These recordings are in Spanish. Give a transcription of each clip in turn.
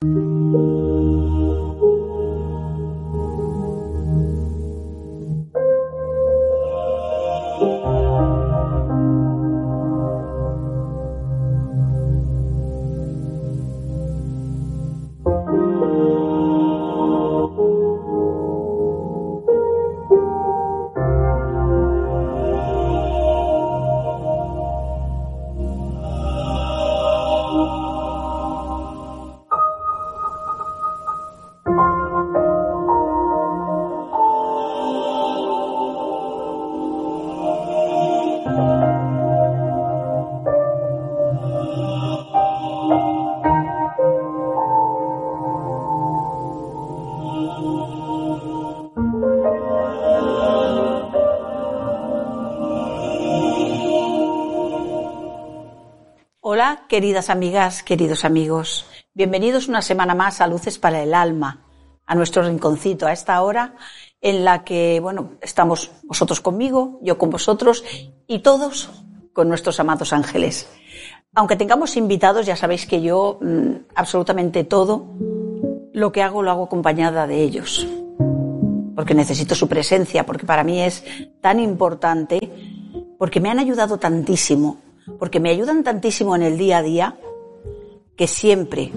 Thank you. Queridas amigas, queridos amigos. Bienvenidos una semana más a Luces para el Alma, a nuestro rinconcito, a esta hora en la que, bueno, estamos vosotros conmigo, yo con vosotros y todos con nuestros amados ángeles. Aunque tengamos invitados, ya sabéis que yo mmm, absolutamente todo lo que hago lo hago acompañada de ellos. Porque necesito su presencia, porque para mí es tan importante, porque me han ayudado tantísimo porque me ayudan tantísimo en el día a día que siempre,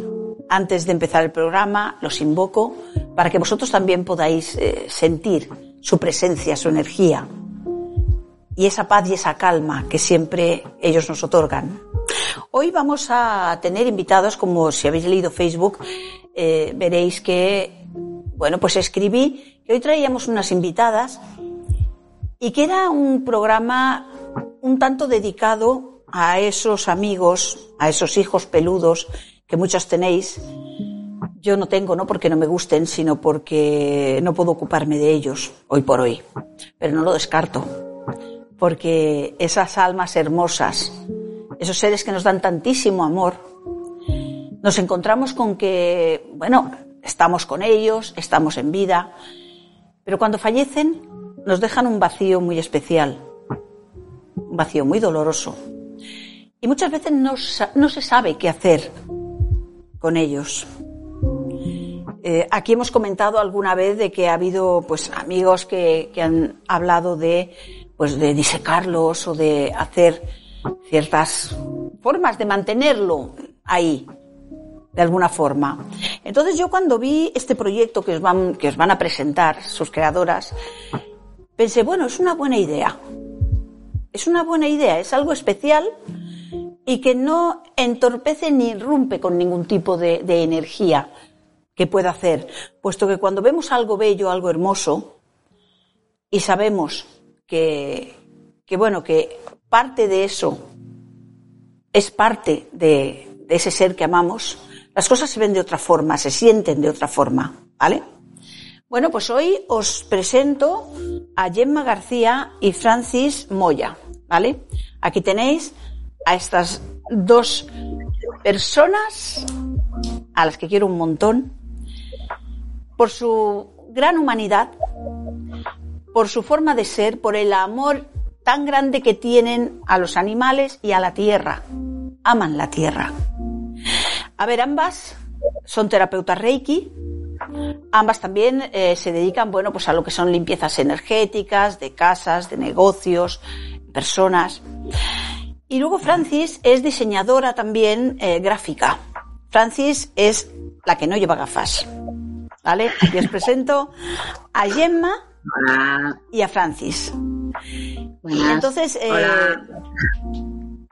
antes de empezar el programa, los invoco para que vosotros también podáis eh, sentir su presencia, su energía y esa paz y esa calma que siempre ellos nos otorgan. Hoy vamos a tener invitados, como si habéis leído Facebook, eh, veréis que, bueno, pues escribí que hoy traíamos unas invitadas y que era un programa un tanto dedicado a esos amigos, a esos hijos peludos que muchos tenéis, yo no tengo, no porque no me gusten, sino porque no puedo ocuparme de ellos hoy por hoy. Pero no lo descarto, porque esas almas hermosas, esos seres que nos dan tantísimo amor, nos encontramos con que, bueno, estamos con ellos, estamos en vida, pero cuando fallecen nos dejan un vacío muy especial, un vacío muy doloroso y muchas veces no, no se sabe qué hacer con ellos. Eh, aquí hemos comentado alguna vez de que ha habido pues amigos que, que, han hablado de pues de disecarlos o de hacer ciertas formas de mantenerlo ahí de alguna forma. Entonces yo cuando vi este proyecto que os van, que os van a presentar sus creadoras, pensé, bueno, es una buena idea. Es una buena idea, es algo especial y que no entorpece ni irrumpe con ningún tipo de, de energía que pueda hacer, puesto que cuando vemos algo bello, algo hermoso, y sabemos que, que bueno, que parte de eso es parte de, de, ese ser que amamos, las cosas se ven de otra forma, se sienten de otra forma, ¿vale? Bueno, pues hoy os presento a Gemma García y Francis Moya, ¿vale? Aquí tenéis a estas dos personas a las que quiero un montón por su gran humanidad, por su forma de ser, por el amor tan grande que tienen a los animales y a la tierra. Aman la tierra. A ver, ambas son terapeutas Reiki. Ambas también eh, se dedican, bueno, pues a lo que son limpiezas energéticas, de casas, de negocios, personas. Y luego Francis es diseñadora también eh, gráfica. Francis es la que no lleva gafas. ¿Vale? Aquí os presento a Gemma Hola. y a Francis. Buenas. Entonces, eh, Hola.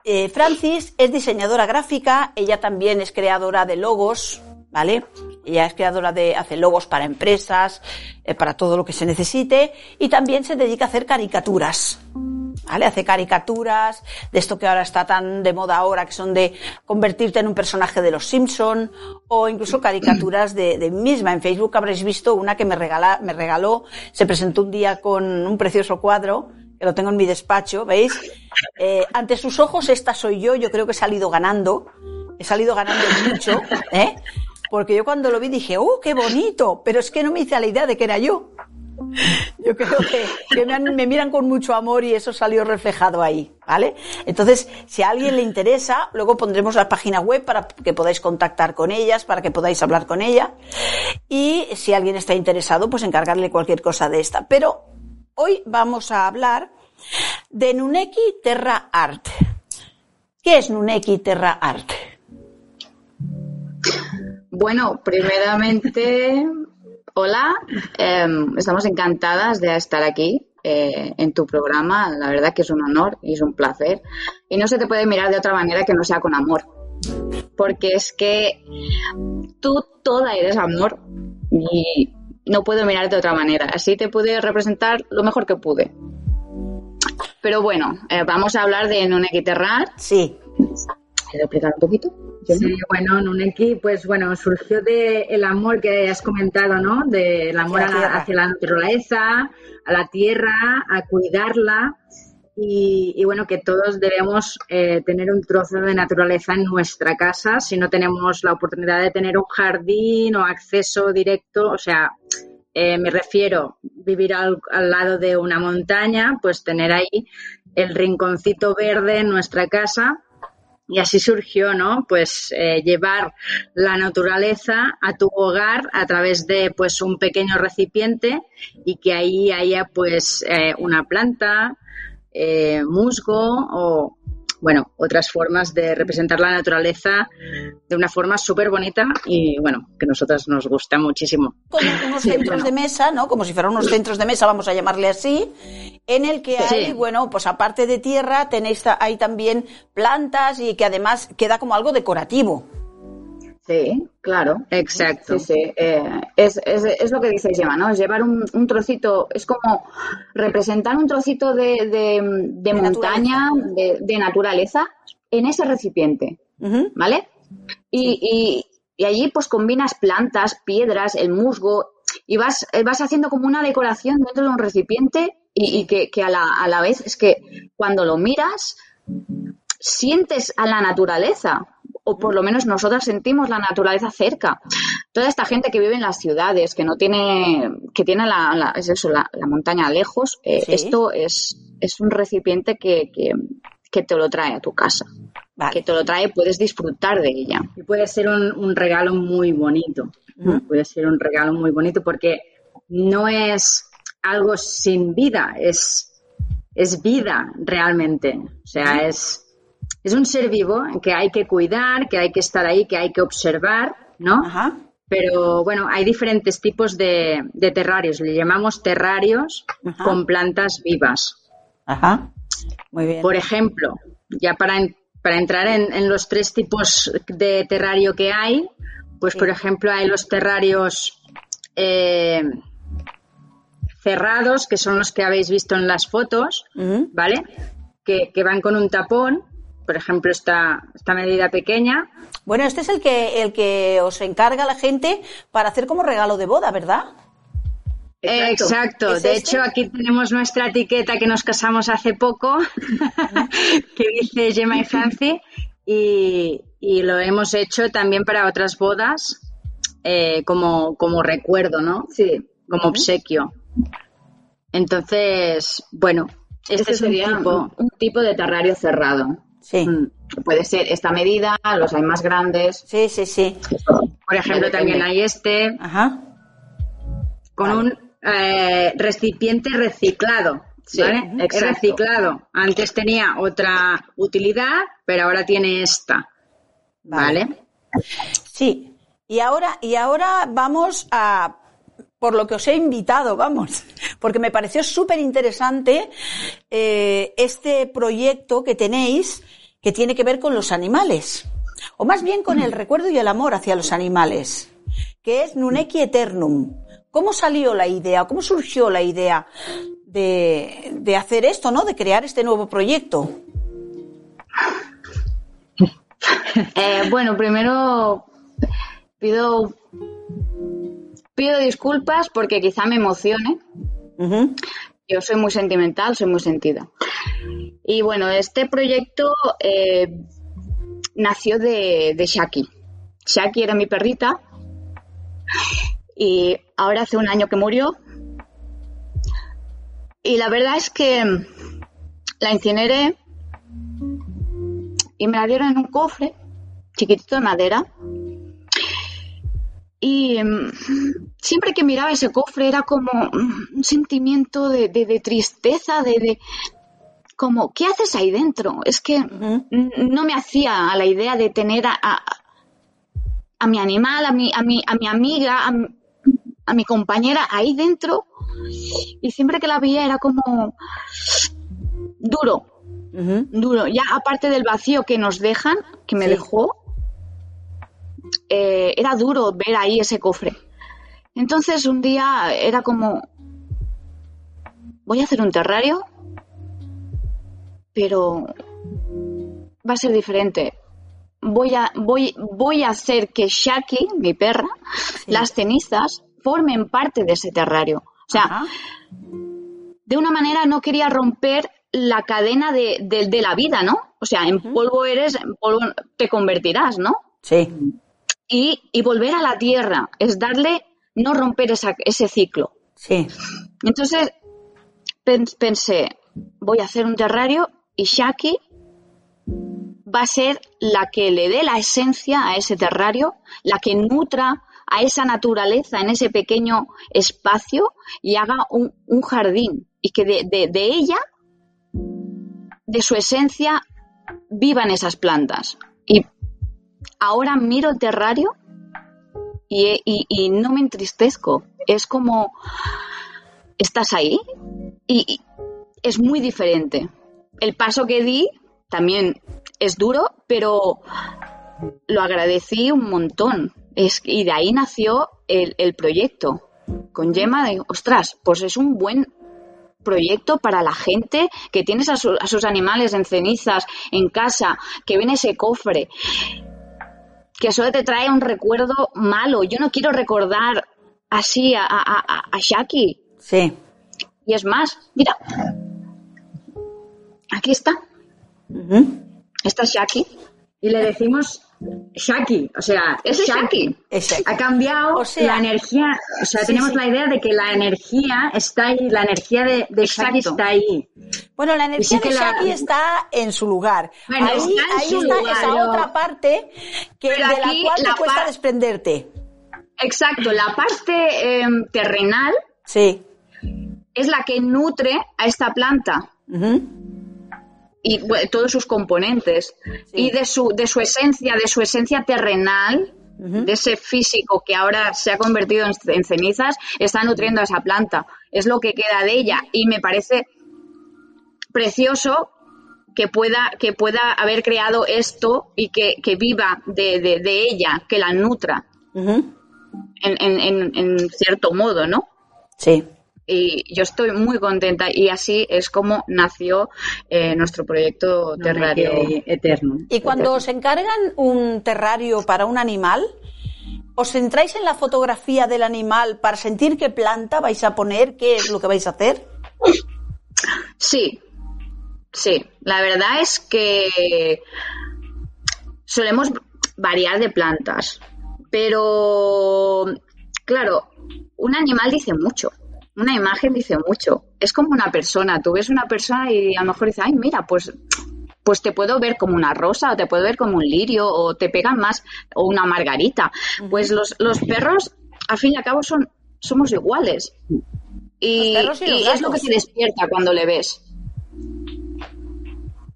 eh, Francis es diseñadora gráfica, ella también es creadora de logos, ¿vale? Ella es creadora de, hace logos para empresas, eh, para todo lo que se necesite, y también se dedica a hacer caricaturas. ¿vale? Hace caricaturas de esto que ahora está tan de moda ahora, que son de convertirte en un personaje de los Simpson o incluso caricaturas de, de misma. En Facebook habréis visto una que me, regala, me regaló, se presentó un día con un precioso cuadro que lo tengo en mi despacho, ¿veis? Eh, ante sus ojos esta soy yo, yo creo que he salido ganando, he salido ganando mucho, ¿eh? Porque yo cuando lo vi dije, ¡oh, qué bonito! Pero es que no me hice la idea de que era yo. Yo creo que, me, me miran con mucho amor y eso salió reflejado ahí, ¿vale? Entonces, si a alguien le interesa, luego pondremos la página web para que podáis contactar con ellas, para que podáis hablar con ella. Y si alguien está interesado, pues encargarle cualquier cosa de esta. Pero hoy vamos a hablar de Nuneki Terra Art. ¿Qué es Nuneki Terra Art? Bueno, primeramente, hola. em, estamos encantadas de estar aquí eh, en tu programa. La verdad que es un honor y es un placer. Y no se te puede mirar de otra manera que no sea con amor. Porque es que tú toda eres amor y no puedo mirar de otra manera. Así te pude representar lo mejor que pude. Pero bueno, eh, vamos a hablar de Terrar. Sí. ¿Puedo explicar un poquito? Sí, bueno, Nuneki, pues bueno, surgió de el amor que has comentado, ¿no? Del amor Hacia la a la- tierra. hacia la naturaleza, a la tierra, a cuidarla. Y, y bueno, que todos debemos eh, tener un trozo de naturaleza en nuestra casa si no tenemos la oportunidad de tener un jardín o acceso directo. O sea, eh, me refiero vivir al, al lado de una montaña, pues tener ahí el rinconcito verde en nuestra casa y así surgió, ¿no? Pues eh, llevar la naturaleza a tu hogar a través de pues un pequeño recipiente y que ahí haya pues eh, una planta, eh, musgo o bueno, otras formas de representar la naturaleza de una forma súper bonita y bueno, que a nosotras nos gusta muchísimo. Como unos Sí, centros bueno. de mesa, ¿no? Como si fueran unos centros de mesa, vamos a llamarle así, en el que Sí. hay, bueno, pues aparte de tierra, tenéis, hay también plantas y que además queda como algo decorativo. Sí, claro. Exacto. Sí, sí. eh, es, es, es lo que dice Gemma, ¿no? Es llevar un, un trocito, es como representar un trocito de, de, de montaña, de, de naturaleza, en ese recipiente. ¿vale? Y, y, y allí pues combinas plantas, piedras, el musgo, y vas, eh, vas haciendo como una decoración dentro de un recipiente y, y que, que a, la, a la vez es que cuando lo miras sientes a la naturaleza, o por lo menos nosotras sentimos la naturaleza cerca. Toda esta gente que vive en las ciudades, que no tiene, que tiene la, la- es eso, la, la montaña lejos, eh, Sí. esto es, es un recipiente que, que, que te lo trae a tu casa. Vale. Que te lo trae, puedes disfrutar de ella. Y puede ser un, un regalo muy bonito. Puede ser un regalo muy bonito porque no es algo sin vida, es, es vida realmente. O sea, es, es un ser vivo que hay que cuidar, que hay que estar ahí, que hay que observar, ¿no? Ajá. Pero bueno, hay diferentes tipos de, de terrarios. Le llamamos terrarios Ajá. con plantas vivas. Ajá. Muy bien. Por ejemplo, ya para, en- para entrar en, en los tres tipos de terrario que hay, pues por ejemplo hay los terrarios eh, cerrados, que son los que habéis visto en las fotos. ¿vale? Que, que van con un tapón, por ejemplo esta, esta medida pequeña, Bueno, este es el que, el que os encarga la gente para hacer como regalo de boda, ¿verdad? Exacto. Exacto. ¿Es De este? hecho, aquí tenemos nuestra etiqueta que nos casamos hace poco, que dice Gemma y Franci, y, y lo hemos hecho también para otras bodas eh, como, como recuerdo, ¿no? Sí. Como obsequio. Entonces, bueno, Este este, es un sería tipo. un, un tipo de terrario cerrado. Sí. Mm. Puede ser esta medida, los hay más grandes. Sí, sí, sí. Por ejemplo, también hay este Ajá. con Vale. un eh, recipiente reciclado. Sí, ¿vale? Es exacto. reciclado. Antes tenía otra utilidad, pero ahora tiene esta. Vale. ¿Vale? Sí. Y ahora, y ahora vamos a por lo que os he invitado, vamos, porque me pareció súper interesante eh, este proyecto que tenéis que tiene que ver con los animales, o más bien con el recuerdo y el amor hacia los animales, que es Nuneki Eternum. ¿Cómo salió la idea? ¿Cómo surgió la idea de, hacer esto, ¿no? De crear este nuevo proyecto. Eh, bueno, primero pido pido disculpas porque quizá me emocione. Yo soy muy sentimental, soy muy sentida. Y bueno, este proyecto eh, nació de, de Shaki. Shaki era mi perrita y ahora hace un año que murió. Y la verdad es que la incineré y me la dieron en un cofre chiquitito de madera. Y mm, siempre que miraba ese cofre era como un sentimiento de, tristeza, de, como, ¿qué haces ahí dentro? Es que no me hacía a la idea de tener a, a, mi animal, a mi, a mi, a mi amiga, a, mi compañera ahí dentro. Y siempre que la veía era como duro, duro. Ya aparte del vacío que nos dejan, que me dejó, eh, era duro ver ahí ese cofre. Entonces un día era como, voy a hacer un terrario, pero va a ser diferente. Voy a, voy, voy a hacer que Shaki, mi perra, las cenizas, formen parte de ese terrario. O sea, de una manera no quería romper la cadena de, la vida, ¿no? O sea, en polvo eres, en polvo te convertirás, ¿no? Sí. Y, y volver a la tierra, es darle no romper ese ciclo. Sí. Entonces pensé, voy a hacer un terrario y Shaki va a ser la que le dé la esencia a ese terrario, la que nutra a esa naturaleza en ese pequeño espacio y haga un, jardín y que de, de, ella, de su esencia, vivan esas plantas. Y ahora miro el terrario y, no me entristezco. Es como, estás ahí y, es muy diferente. El paso que di también es duro, pero lo agradecí un montón. Es, y de ahí nació el, proyecto. Con Gemma, de, ostras, pues es un buen proyecto para la gente que tienes a, a, sus animales en cenizas en casa, que ven ese cofre que solo te trae un recuerdo malo. Yo no quiero recordar así a, a, Shaki. Sí. Y es más, mira, aquí está. Esta es Shaki. Y le decimos Shaki, o sea, es Shaki. Ha cambiado la energía, o sea, tenemos la idea de que la energía está ahí, la energía de, Shaki está ahí. Bueno, la energía de Shaki está en su lugar. ahí está, esa otra parte que, de la cual te cuesta desprenderte. Exacto, la parte em, terrenal sí. es la que nutre a esta planta y todos sus componentes. Y de su, de su esencia, de su esencia terrenal, de ese físico que ahora se ha convertido en, cenizas, está nutriendo a esa planta. Es lo que queda de ella. Y me parece precioso que pueda, que pueda haber creado esto y que, viva de, de, ella, que la nutra. en, en, en, cierto modo, ¿no? Sí y yo estoy muy contenta y así es como nació eh, nuestro proyecto Terrario Eterno. Y cuando os encargan un terrario para un animal, ¿os centráis en la fotografía del animal para sentir qué planta vais a poner, qué es lo que vais a hacer? Sí, sí. La verdad es que solemos variar de plantas, pero claro, un animal dice mucho una imagen dice mucho. Es como una persona. Tú ves una persona y a lo mejor dices, ay, mira, pues, pues te puedo ver como una rosa, o te puedo ver como un lirio, o te pegan más, o una margarita. Pues los, los perros, al fin y al cabo, son, somos iguales. Y, y es lo que se despierta cuando le ves.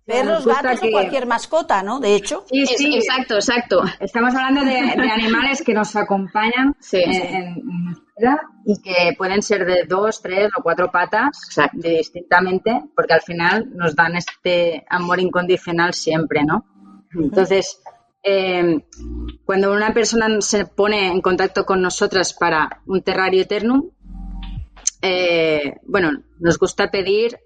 Perros, gatos o cualquier mascota, ¿no? De hecho. Sí, sí, exacto, exacto. Estamos hablando de, animales que nos acompañan en, vida y que pueden ser de dos, tres o cuatro patas, distintamente, porque al final nos dan este amor incondicional siempre, ¿no? Entonces, eh, cuando una persona se pone en contacto con nosotras para un terrario eternum, eh, bueno, nos gusta pedir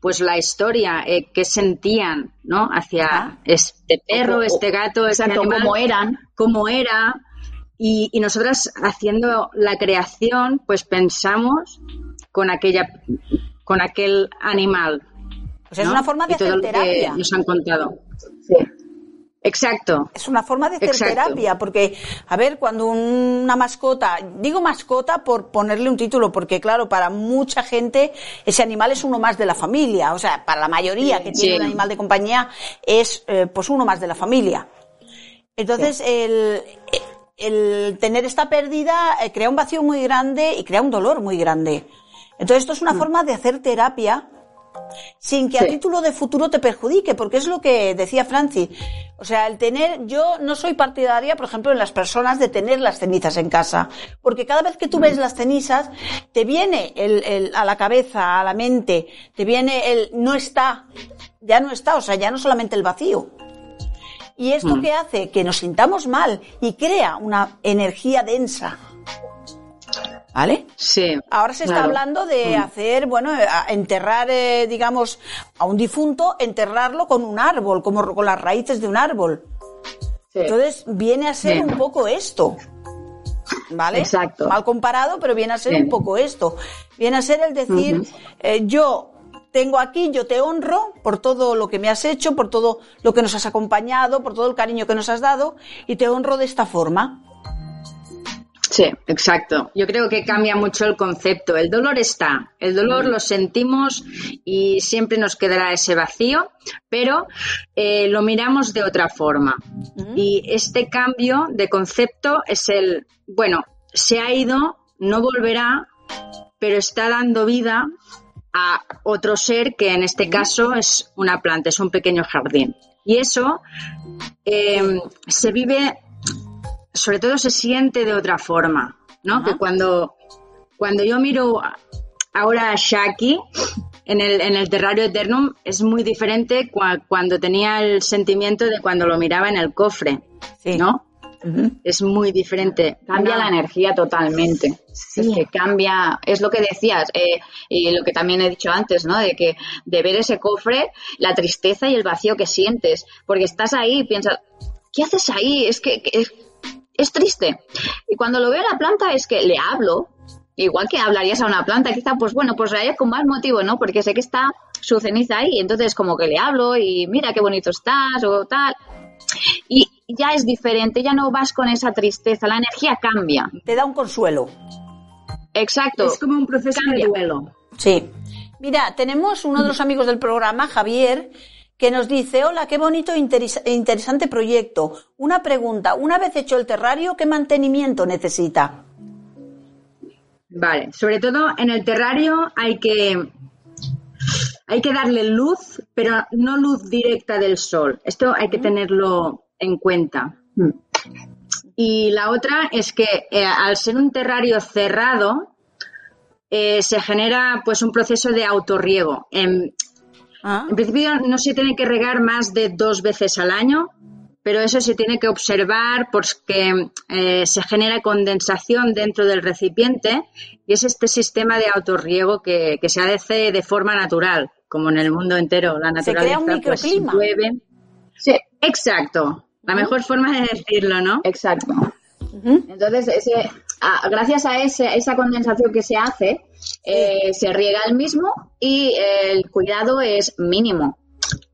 pues la historia, eh, qué sentían, ¿no? Hacia este perro, este gato, este exacto, animal, cómo eran. cómo era. Y, y nosotras haciendo la creación, pues pensamos con aquella, con aquel animal. Sea, es ¿no? una forma de Y todo hacer lo que terapia. nos han contado. Sí. Exacto. Es una forma de hacer Exacto. terapia, porque, a ver, cuando una mascota, digo mascota por ponerle un título, porque claro, para mucha gente ese animal es uno más de la familia, o sea, para la mayoría que tiene Sí. un animal de compañía es eh, pues uno más de la familia. Entonces, el, el tener esta pérdida eh, crea un vacío muy grande y crea un dolor muy grande. Entonces, esto es una forma de hacer terapia sin que a título de futuro te perjudique, porque es lo que decía Francis. O sea, el tener, yo no soy partidaria, por ejemplo, en las personas de tener las cenizas en casa, porque cada vez que tú ves las cenizas, te viene el, el- a la cabeza, a la mente, te viene el no está, ya no está, o sea, ya no solamente el vacío. Y esto que hace que nos sintamos mal y crea una energía densa. ¿Vale? Sí. Ahora se está Claro. hablando de hacer, bueno, eh, enterrar, eh, digamos, a un difunto, enterrarlo con un árbol, como con las raíces de un árbol. Sí. Entonces viene a ser un poco esto. ¿Vale? Exacto. Mal comparado, pero viene a ser un poco esto. Viene a ser el decir, eh, yo tengo aquí, yo te honro por todo lo que me has hecho, por todo lo que nos has acompañado, por todo el cariño que nos has dado, y te honro de esta forma. Sí, exacto. Yo creo que cambia mucho el concepto. El dolor está, el dolor lo sentimos y siempre nos quedará ese vacío, pero eh, lo miramos de otra forma. Y este cambio de concepto es el, bueno, se ha ido, no volverá, pero está dando vida a otro ser que en este caso es una planta, es un pequeño jardín. Y eso eh, se vive sobre todo se siente de otra forma, ¿no? Que cuando, cuando yo miro ahora a Shaki en el, en el Terrario Eternum es muy diferente cua- cuando tenía el sentimiento de cuando lo miraba en el cofre, Sí. ¿no? Es muy diferente. Cambia Una- la energía totalmente. Es que cambia, es lo que decías, eh, y lo que también he dicho antes, ¿no? De que de ver ese cofre, la tristeza y el vacío que sientes, porque estás ahí y piensas, ¿qué haces ahí? Es que, que es, es triste. Y cuando lo veo a la planta es que le hablo, igual que hablarías a una planta, quizá, pues bueno, pues le con más motivo, ¿no? Porque sé que está su ceniza ahí, entonces como que le hablo y mira qué bonito estás o tal. Y ya es diferente, ya no vas con esa tristeza, la energía cambia. Te da un consuelo. Exacto. Es como un proceso Cambia. de duelo. Sí. Mira, tenemos uno de los amigos del programa, Javier, que nos dice, hola, qué bonito e interes- e interesante proyecto. Una pregunta, una vez hecho el terrario, ¿qué mantenimiento necesita? Vale, sobre todo en el terrario hay que hay que darle luz, pero no luz directa del sol. Esto hay que tenerlo en cuenta. Y la otra es que eh, al ser un terrario cerrado eh, se genera pues un proceso de autorriego. En, Ah, en principio no se tiene que regar más de dos veces al año, pero eso se tiene que observar porque eh, se genera condensación dentro del recipiente y es este sistema de autorriego que, que se hace de forma natural, como en el mundo entero. La Se naturaleza crea un pues, llueve. Sí, Exacto, la mejor forma de decirlo, ¿no? exacto. Entonces, ese, a- gracias a ese- esa condensación que se hace, eh, se riega el mismo y el cuidado es mínimo.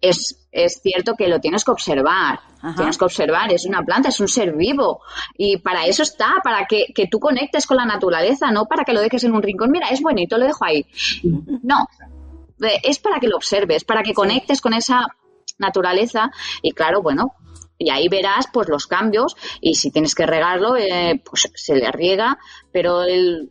Es, es cierto que lo tienes que observar. Ajá. Tienes que observar, es una planta, es un ser vivo. Y para eso está, para que, que tú conectes con la naturaleza, no para que lo dejes en un rincón. Mira, es bonito, lo dejo ahí. No, Eh, es para que lo observes, para que conectes con esa naturaleza. Y claro, bueno, y ahí verás pues los cambios y si tienes que regarlo, eh, pues se le riega, pero el,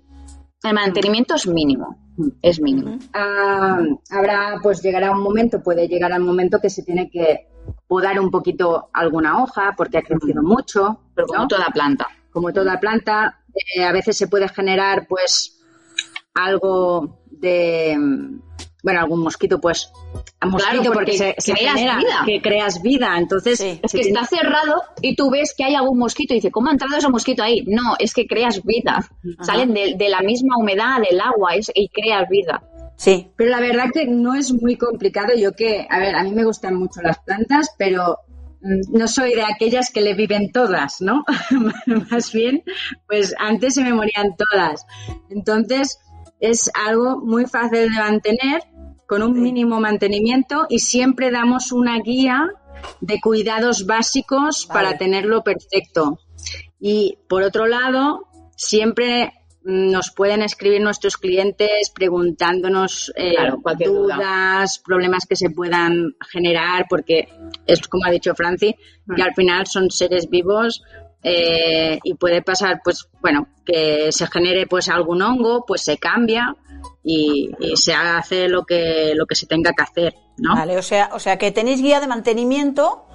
el mantenimiento es mínimo, es mínimo. Ah, habrá, pues llegará un momento, puede llegar al momento que se tiene que podar un poquito alguna hoja porque ha crecido mucho, Pero como ¿no? toda planta. como toda planta, eh, a veces se puede generar pues algo de bueno, algún mosquito, pues a mosquito porque, se, creas genera, vida. que creas vida. Entonces, es que está cerrado y tú ves que hay algún mosquito y dices, ¿cómo ha entrado ese mosquito ahí? No, es que creas vida. Salen de, de, la misma humedad del agua es, y creas vida. Sí. Pero la verdad que no es muy complicado. Yo que, a ver, a mí me gustan mucho las plantas, pero mm, no soy de aquellas que le viven todas, ¿no? Más bien, pues antes se me morían todas. Entonces, es algo muy fácil de mantener, con un mínimo mantenimiento y siempre damos una guía de cuidados básicos para tenerlo perfecto. Y por otro lado, siempre nos pueden escribir nuestros clientes preguntándonos eh, dudas, problemas que se puedan generar, porque es como ha dicho Franci, que mm. al final son seres vivos eh, y puede pasar, pues bueno, que se genere pues algún hongo, pues se cambia y, se hace lo que lo que se tenga que hacer, ¿no? Vale, o sea, o sea que tenéis guía de mantenimiento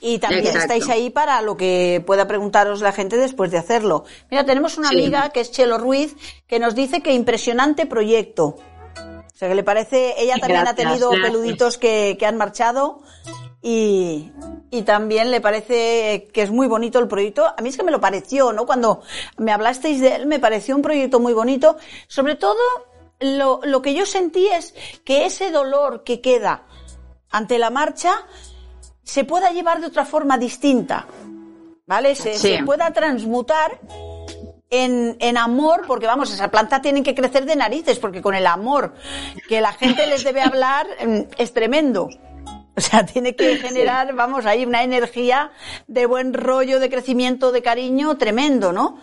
y también estáis ahí para lo que pueda preguntaros la gente después de hacerlo. Mira, tenemos una amiga que es Chelo Ruiz que nos dice que impresionante proyecto. O sea, que le parece, ella también ha tenido peluditos que, que han marchado y, y, también le parece que es muy bonito el proyecto. A mí es que me lo pareció, ¿no? Cuando me hablasteis de él, me pareció un proyecto muy bonito. Sobre todo, lo, lo que yo sentí es que ese dolor que queda ante la marcha se pueda llevar de otra forma distinta, ¿vale? Se, pueda transmutar en, en, amor, porque vamos, esa planta tiene que crecer de narices, porque con el amor que la gente les debe hablar mm, es tremendo. O sea, tiene que generar, vamos, ahí una energía de buen rollo, de crecimiento, de cariño tremendo, ¿no?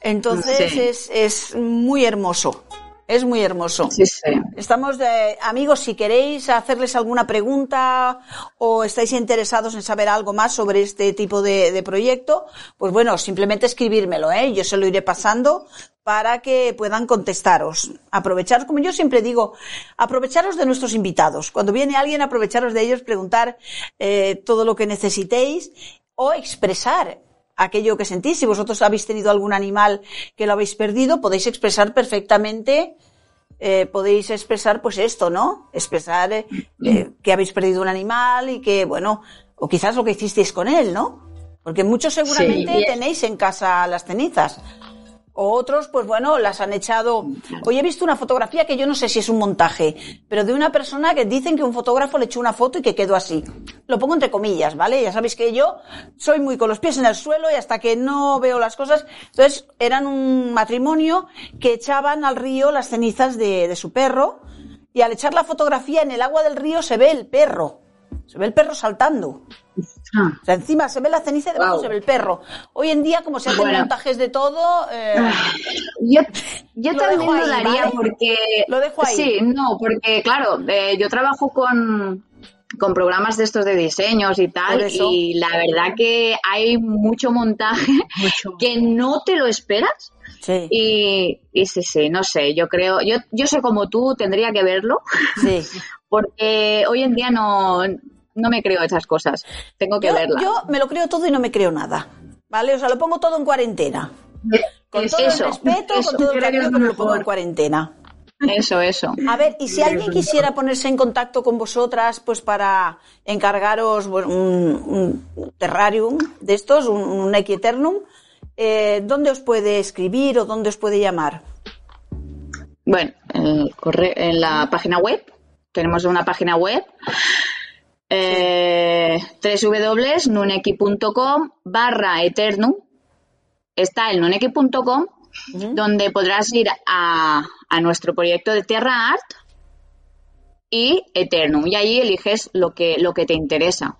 Entonces es, es muy hermoso. Es muy hermoso. Sí, sí. Estamos de, amigos, si queréis hacerles alguna pregunta o estáis interesados en saber algo más sobre este tipo de, de proyecto, pues bueno, simplemente escribírmelo, ¿eh? Yo se lo iré pasando para que puedan contestaros. Aprovecharos, como yo siempre digo, aprovecharos de nuestros invitados. Cuando viene alguien, aprovecharos de ellos, preguntar eh, todo lo que necesitéis o expresar aquello que sentís. Si vosotros habéis tenido algún animal que lo habéis perdido, podéis expresar perfectamente, eh, podéis expresar pues esto, ¿no? Expresar eh, eh, que habéis perdido un animal y que, bueno, o quizás lo que hicisteis con él, ¿no? Porque muchos seguramente tenéis en casa las cenizas. O otros, pues bueno, las han echado. Hoy he visto una fotografía que yo no sé si es un montaje, pero de una persona que dicen que un fotógrafo le echó una foto y que quedó así. Lo pongo entre comillas, ¿vale? Ya sabéis que yo soy muy con los pies en el suelo y hasta que no veo las cosas. Entonces, eran un matrimonio que echaban al río las cenizas de, de su perro y al echar la fotografía en el agua del río se ve el perro. Se ve el perro saltando. Ah. O sea, encima se ve la ceniza y debajo se ve el perro. Hoy en día, como se hacen montajes de todo. Eh, ah, yo, yo también lo daría porque. Lo dejo ahí. Sí, no, porque, claro, eh, yo trabajo con, con programas de estos de diseños y tal, y la verdad que hay mucho montaje que no te lo esperas. Sí. Y, y sí, sí, no sé, yo creo, yo, yo sé como tú, tendría que verlo, sí. porque hoy en día no, no me creo esas cosas. Tengo que yo, verla. Yo me lo creo todo y no me creo nada. ¿Vale? O sea, lo pongo todo en cuarentena. Con todo el respeto, con todo el cariño, pero lo pongo en cuarentena. Eso, eso. A ver, y si alguien quisiera ponerse en contacto con vosotras, pues para encargaros un, un terrarium de estos, un, un equieternum, eh, ¿dónde os puede escribir o dónde os puede llamar? Bueno, corre en la página web. Tenemos una página web eh, www.nuneki.com barra eternum. Está el nuneki.com donde podrás ir a, a, nuestro proyecto de Terra Art y Eternum. Y ahí eliges lo que, lo que te interesa.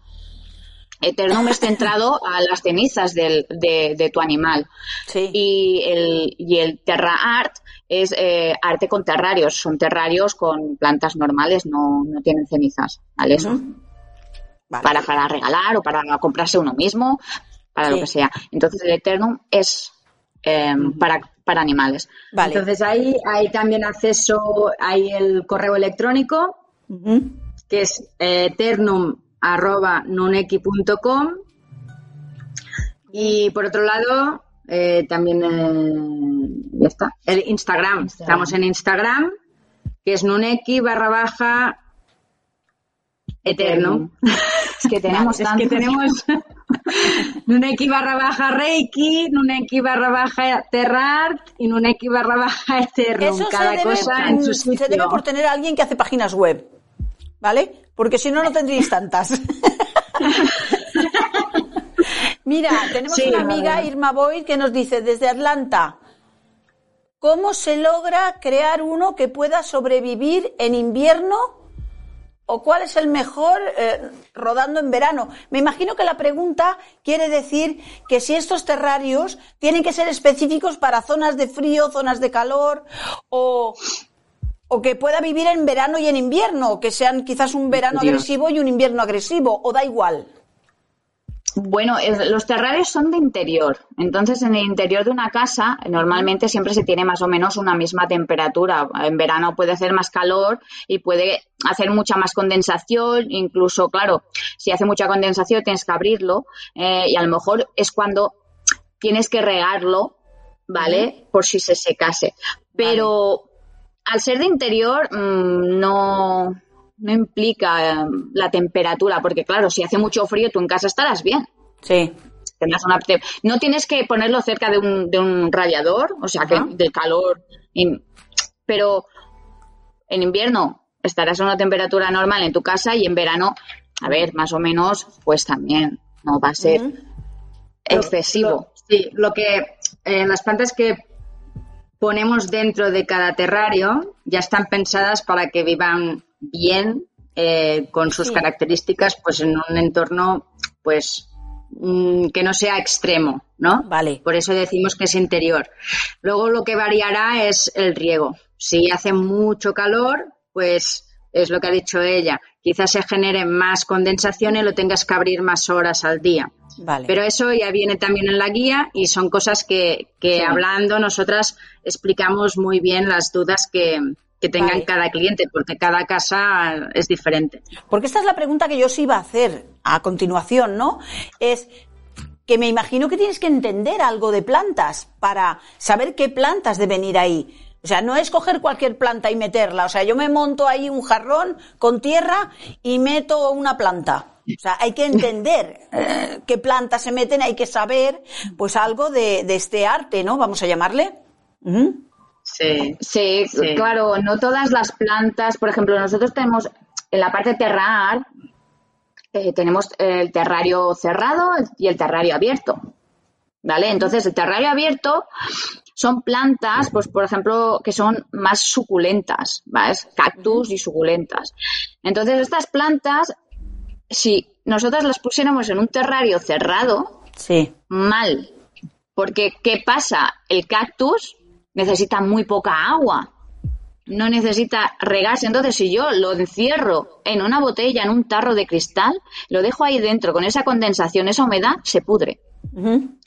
Eternum es centrado a las cenizas del, de, de, tu animal. Y, el, y el Terra Art es eh, arte con terrarios, son terrarios con plantas normales, no, no tienen cenizas, ¿vale? Para, para regalar o para comprarse uno mismo, para lo que sea. Entonces el Eternum es eh, para, para animales. Vale. Entonces ahí hay también acceso, hay el correo electrónico, que es eternum.nuneki.com y por otro lado, eh, también eh, ya está, el Instagram. Estamos en Instagram que es nuneki barra baja eterno. Que tenemos Es que tenemos Nuneki barra baja Reiki, Nuneki barra baja Terrart y Nuneki barra baja Eterno. Eso Cada debe, cosa en su se debe sitio. por tener a alguien que hace páginas web, ¿vale? Porque si no, no tendríais tantas. Mira, tenemos Sí, una amiga. Irma Boyd, que nos dice desde Atlanta, ¿cómo se logra crear uno que pueda sobrevivir en invierno? ¿O cuál es el mejor eh, rodando en verano? Me imagino que la pregunta quiere decir que si estos terrarios tienen que ser específicos para zonas de frío, zonas de calor, o, o que pueda vivir en verano y en invierno, que sean quizás un verano agresivo y un invierno agresivo, o da igual. Bueno, es- los terrarios son de interior. Entonces, en el interior de una casa, normalmente siempre se tiene más o menos una misma temperatura. En verano puede hacer más calor y puede hacer mucha más condensación. Incluso, claro, si hace mucha condensación tienes que abrirlo eh, y a lo mejor es cuando tienes que regarlo, ¿vale? Por si se secase. Pero al ser de interior, mm, no, no implica eh, la temperatura, porque claro, si hace mucho frío, tú en casa estarás bien. Sí. Tendrás una no tienes que ponerlo cerca de un, de un radiador, o sea, que Ajá. de calor. pero en invierno estarás a una temperatura normal en tu casa y en verano, a ver, más o menos, pues también no va a ser excesivo. Lo- sí, lo que eh, las plantas que ponemos dentro de cada terrario ya están pensadas para que vivan bien eh, con sus Sí. características, pues en un entorno, pues mm, que no sea extremo, ¿no? Vale. Por eso decimos que es interior. Luego lo que variará es el riego. Si hace mucho calor, pues es lo que ha dicho ella. Quizás se genere más condensación y lo tengas que abrir más horas al día. Vale. Pero eso ya viene también en la guía y son cosas que, que Sí. hablando nosotras explicamos muy bien las dudas que, que tengan Vale. cada cliente, porque cada casa es diferente. Porque esta es la pregunta que yo os iba a hacer a continuación, ¿no? Es que me imagino que tienes que entender algo de plantas para saber qué plantas deben ir ahí. O sea, no es coger cualquier planta y meterla. O sea, yo me monto ahí un jarrón con tierra y meto una planta. O sea, hay que entender eh, qué plantas se meten, hay que saber, pues algo de, de este arte, ¿no? Vamos a llamarle. Sí. Sí, Sí. claro, no todas las plantas, por ejemplo, nosotros tenemos en la parte terrar, eh, tenemos el terrario cerrado y el terrario abierto. ¿Vale? Entonces, el terrario abierto son plantas, pues por ejemplo, que son más suculentas, ¿vale? Cactus y suculentas. Entonces, estas plantas, si nosotros las pusiéramos en un terrario cerrado, Sí. mal. Porque, ¿qué pasa? El cactus necesita muy poca agua. No necesita regarse. Entonces, si yo lo encierro en una botella, en un tarro de cristal, lo dejo ahí dentro con esa condensación, esa humedad, se pudre.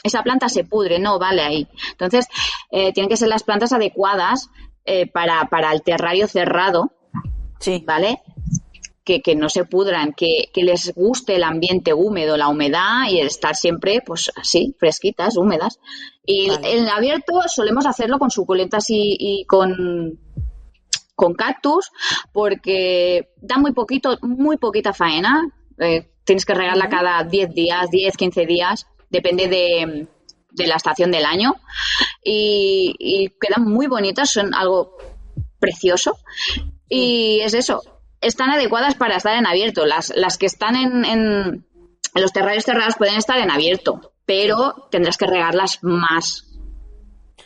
Esa planta se pudre, no vale ahí. Entonces, eh, tienen que ser las plantas adecuadas eh, para, para el terrario cerrado, Sí. ¿vale? Que, que no se pudran, que, que les guste el ambiente húmedo, la humedad y el estar siempre, pues así, fresquitas, húmedas. Y Vale. en abierto solemos hacerlo con suculentas y, y con, con cactus, porque da muy poquito, muy poquita faena. Eh, tienes que regarla cada 10 días, 10, 15 días, depende de, de la estación del año. Y, y quedan muy bonitas, son algo precioso. Y es eso, están adecuadas para estar en abierto. Las, las que están en, en, en los terrarios cerrados pueden estar en abierto, pero tendrás que regarlas más.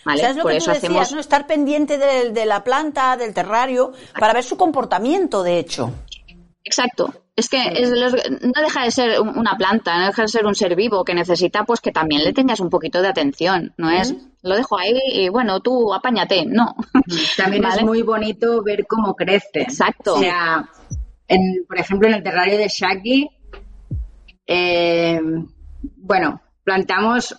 ¿Vale? ¿Sabes lo Por que eso tú decías, hacemos. no? Estar pendiente de, de la planta, del terrario, para ver su comportamiento, de hecho. Exacto. Es que es los- no deja de ser un- una planta, no deja de ser un ser vivo que necesita pues que también le tengas un poquito de atención. No es, lo dejo ahí y bueno, tú apáñate. No. También ¿Vale? es muy bonito ver cómo crece. Exacto. O sea, en, por ejemplo, en el terrario de Shaggy, eh, bueno, plantamos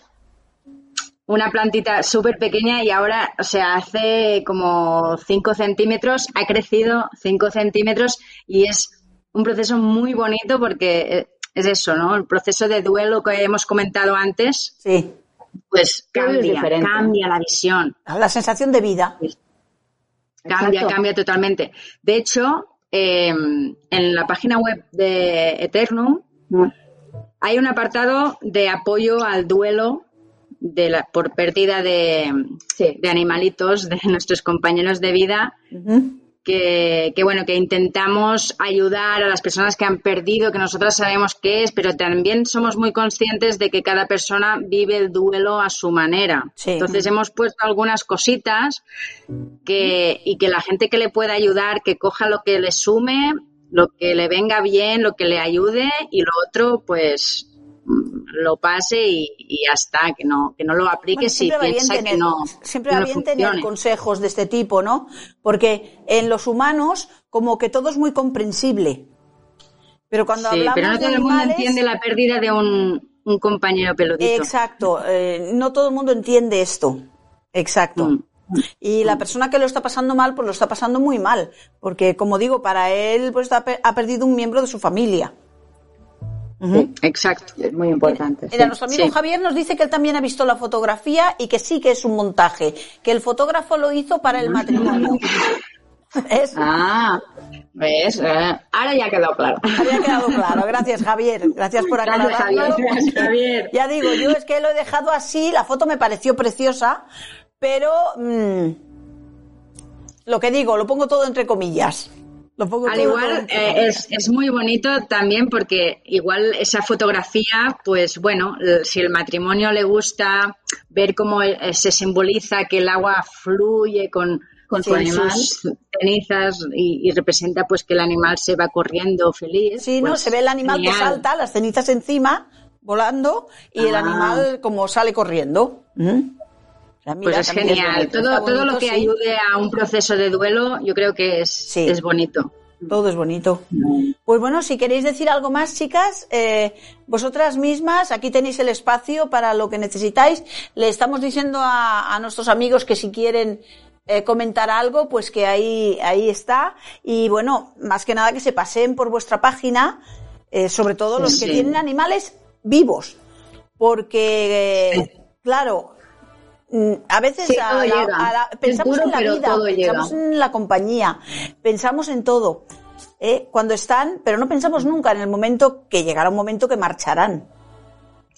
una plantita súper pequeña y ahora, o sea, hace como 5 centímetros, ha crecido 5 centímetros y es un proceso muy bonito porque eh, es eso, ¿no? El proceso de duelo que hemos comentado antes, Sí. pues cambia, cambia la visión. La sensación de vida. Cambia, Exacto. cambia totalmente. De hecho, eh, en la página web de Eternum Mm. hay un apartado de apoyo al duelo de la- por pérdida de, Sí. de animalitos de nuestros compañeros de vida. Que, que, bueno que intentamos ayudar a las personas que han perdido que nosotras sabemos qué es pero también somos muy conscientes de que cada persona vive el duelo a su manera Sí. entonces hemos puesto algunas cositas que y que la gente que le pueda ayudar que coja lo que le sume lo que le venga bien lo que le ayude y lo otro pues lo pase y, y ya está que no que no lo aplique Bueno, si siempre va bien piensa que tener, no siempre va no bien tener consejos de este tipo, ¿no? Porque en los humanos, como que todo es muy comprensible. Pero cuando Sí, hablamos pero no de todo el mundo animales, entiende la pérdida de un, un compañero peludito. Exacto, eh, no todo el mundo entiende esto. Exacto. Mm. Y la persona que lo está pasando mal, pues lo está pasando muy mal. Porque, como digo, para él, pues ha, pe- ha perdido un miembro de su familia. Exacto. Es muy importante. Mira, sí. nuestro amigo sí. Javier nos dice que él también ha visto la fotografía y que sí que es un montaje, que el fotógrafo lo hizo para el matrimonio. ¿Ves? Ah, ¿ves? Eh, ahora ya ha quedado claro. Había quedado claro. Gracias, Javier. Gracias por Gracias, aclararlo. Javier. Gracias, Javier. Ya digo, yo es que lo he dejado así, la foto me pareció preciosa, pero mm, lo que digo, lo pongo todo entre comillas. Lo pongo Al igual eh, es, es muy bonito también porque igual esa fotografía, pues bueno, si el matrimonio le gusta ver cómo eh, se simboliza que el agua fluye con, Con su animal. sus cenizas y, y representa pues que el animal se va corriendo feliz. Sí, ¿no? pues, Se ve el animal que salta, las cenizas encima, volando, y el Ah. animal como sale corriendo. Mira, Pues es genial. todo, todo lo que sí. ayude a un proceso de duelo, yo creo que es, Sí. es bonito. Todo es bonito. Pues bueno, si queréis decir algo más, chicas, eh, vosotras mismas, aquí tenéis el espacio para lo que necesitáis. Le estamos diciendo a, a nuestros amigos que si quieren eh, comentar algo, pues que ahí, ahí está. Y bueno, más que nada que se pasen por vuestra página, eh, sobre todo los que tienen animales vivos. Porque, claro, a veces Sí, a todo la- llega. a la- pensamos duro, en la vida, llega. pensamos en la compañía, pensamos en todo. ¿eh? Cuando están, pero no pensamos nunca en el momento que llegará un momento que marcharán.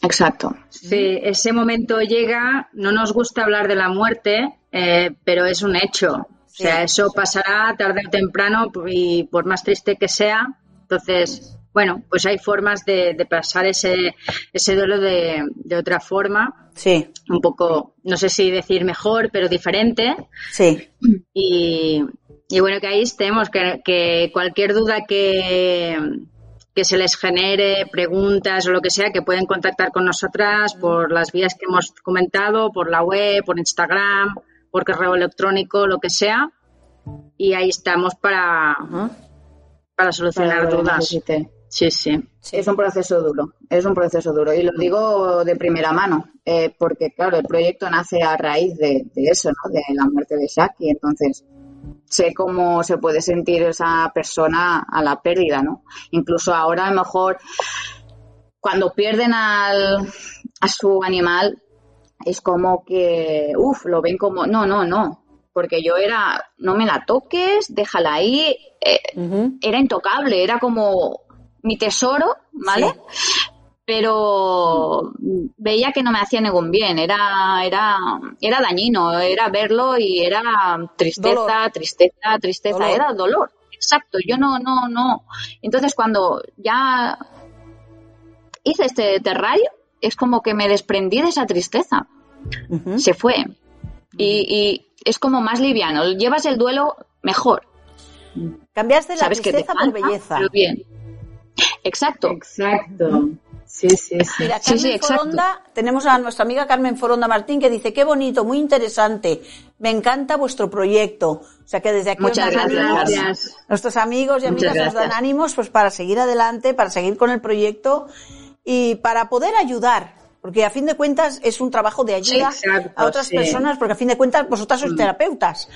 Exacto. Sí, ese momento llega, no nos gusta hablar de la muerte, eh, pero es un hecho. O sea, Sí. eso pasará tarde o temprano y por más triste que sea. Entonces, bueno, pues hay formas de, de pasar ese, ese duelo de, de otra forma, Sí, un poco, no sé si decir mejor, pero diferente. sí. Y, y bueno, que ahí estemos, que, que cualquier duda que, que se les genere, preguntas o lo que sea, que pueden contactar con nosotras por las vías que hemos comentado, por la web, por Instagram, por correo electrónico, lo que sea. Y ahí estamos para, para solucionar Para dudas. necesite. Sí, sí. Es un proceso duro, es un proceso duro. Y lo digo de primera mano, eh, porque claro, el proyecto nace a raíz de, de eso, ¿no? De la muerte de Shaki. Entonces, sé cómo se puede sentir esa persona a la pérdida, ¿no? Incluso ahora a lo mejor cuando pierden al, a su animal, es como que, uff, lo ven como, no, no, no. Porque yo era, no me la toques, déjala ahí. eh, era intocable, era como mi tesoro, ¿vale? Pero veía que no me hacía ningún bien, era, era, era dañino, era verlo y era tristeza, Dolor. tristeza, tristeza, Dolor. era dolor. Exacto, yo no, no, no. Entonces cuando ya hice este terrario, es como que me desprendí de esa tristeza, se fue. Y, y es como más liviano, llevas el duelo mejor. Cambiaste la Sabes que te tristeza por belleza. pero bien. Exacto. Exacto. Sí, sí, sí. Mira, Carmen sí, exacto. Foronda, tenemos a nuestra amiga Carmen Foronda Martín que dice, qué bonito, muy interesante, me encanta vuestro proyecto. O sea que desde aquí Muchas gracias. ánimos. Nuestros amigos y amigas nos dan ánimos pues para seguir adelante, para seguir con el proyecto y para poder ayudar. Porque a fin de cuentas es un trabajo de ayuda Sí, exacto, a otras sí. personas, porque a fin de cuentas vosotras sois terapeutas.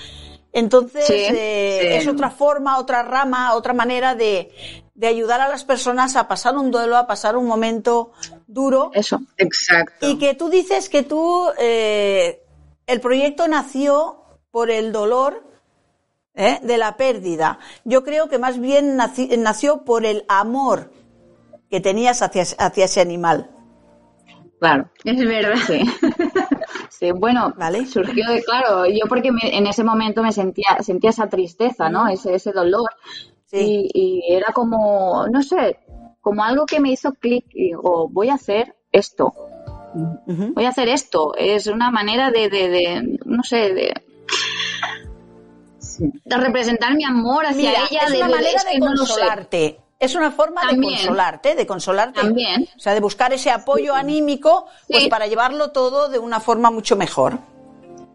Entonces, Sí, eh, sí. es otra forma, otra rama, otra manera de, de ayudar a las personas a pasar un duelo, a pasar un momento duro. Eso. Exacto. Y que tú dices que tú, eh, el proyecto nació por el dolor ¿eh? de la pérdida. Yo creo que más bien naci- nació por el amor que tenías hacia, hacia ese animal. Claro. Es verdad. Sí. Sí, bueno, Vale. surgió de, claro, yo porque me- en ese momento me sentía, sentía esa tristeza, ¿no? Ese, ese dolor. Sí. Y, y era como, no sé, como algo que me hizo clic y digo, voy a hacer esto, voy a hacer esto. Es una manera de, de, de, no sé, de, Sí. de representar mi amor hacia Mira, ella. es de, una manera de no consolarte. Es una forma También. de consolarte, de consolarte. También. O sea, de buscar ese apoyo anímico, pues para llevarlo todo de una forma mucho mejor.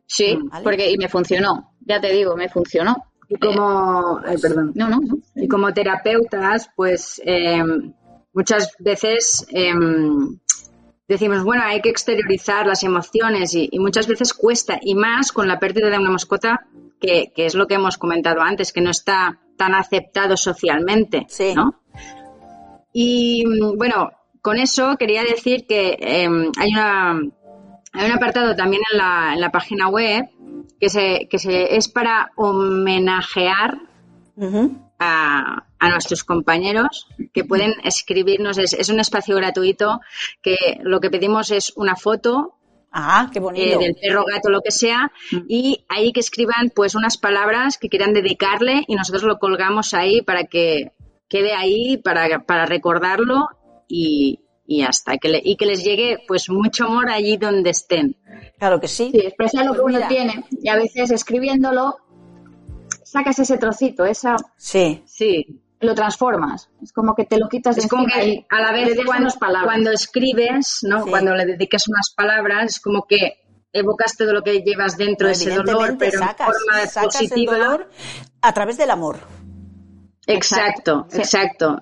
Sí, Vale. porque y me funcionó. Ya te digo, me funcionó. Y como, perdón. No, no, no. Y como terapeutas, pues eh, muchas veces eh, decimos, bueno, hay que exteriorizar las emociones y, y muchas veces cuesta, y más con la pérdida de una mascota, que, que es lo que hemos comentado antes, que no está tan aceptado socialmente, Sí. ¿no? Y mm, bueno, con eso quería decir que eh, hay, una, hay un apartado también en la, en la página web que, se, que se, es para homenajear a, a nuestros compañeros que pueden escribirnos. Es, es un espacio gratuito que lo que pedimos es una foto Ah, qué eh, bonito. del perro, gato, lo que sea, y ahí que escriban pues unas palabras que quieran dedicarle y nosotros lo colgamos ahí para que quede ahí, para, para recordarlo y, y hasta que le- y que les llegue pues mucho amor allí donde estén. Claro que sí. Sí, expresar lo Pues que uno mira. tiene. Y a veces escribiéndolo, sacas ese trocito, esa, Sí. Sí, lo transformas. Es como que te lo quitas de es como que a la vez cuando, cuando escribes, ¿no? Sí. Cuando le dedicas unas palabras, es como que evocas todo lo que llevas dentro de ese dolor, pero sacas, en forma sacas el positiva. dolor a través del amor. Exacto, Sí. exacto.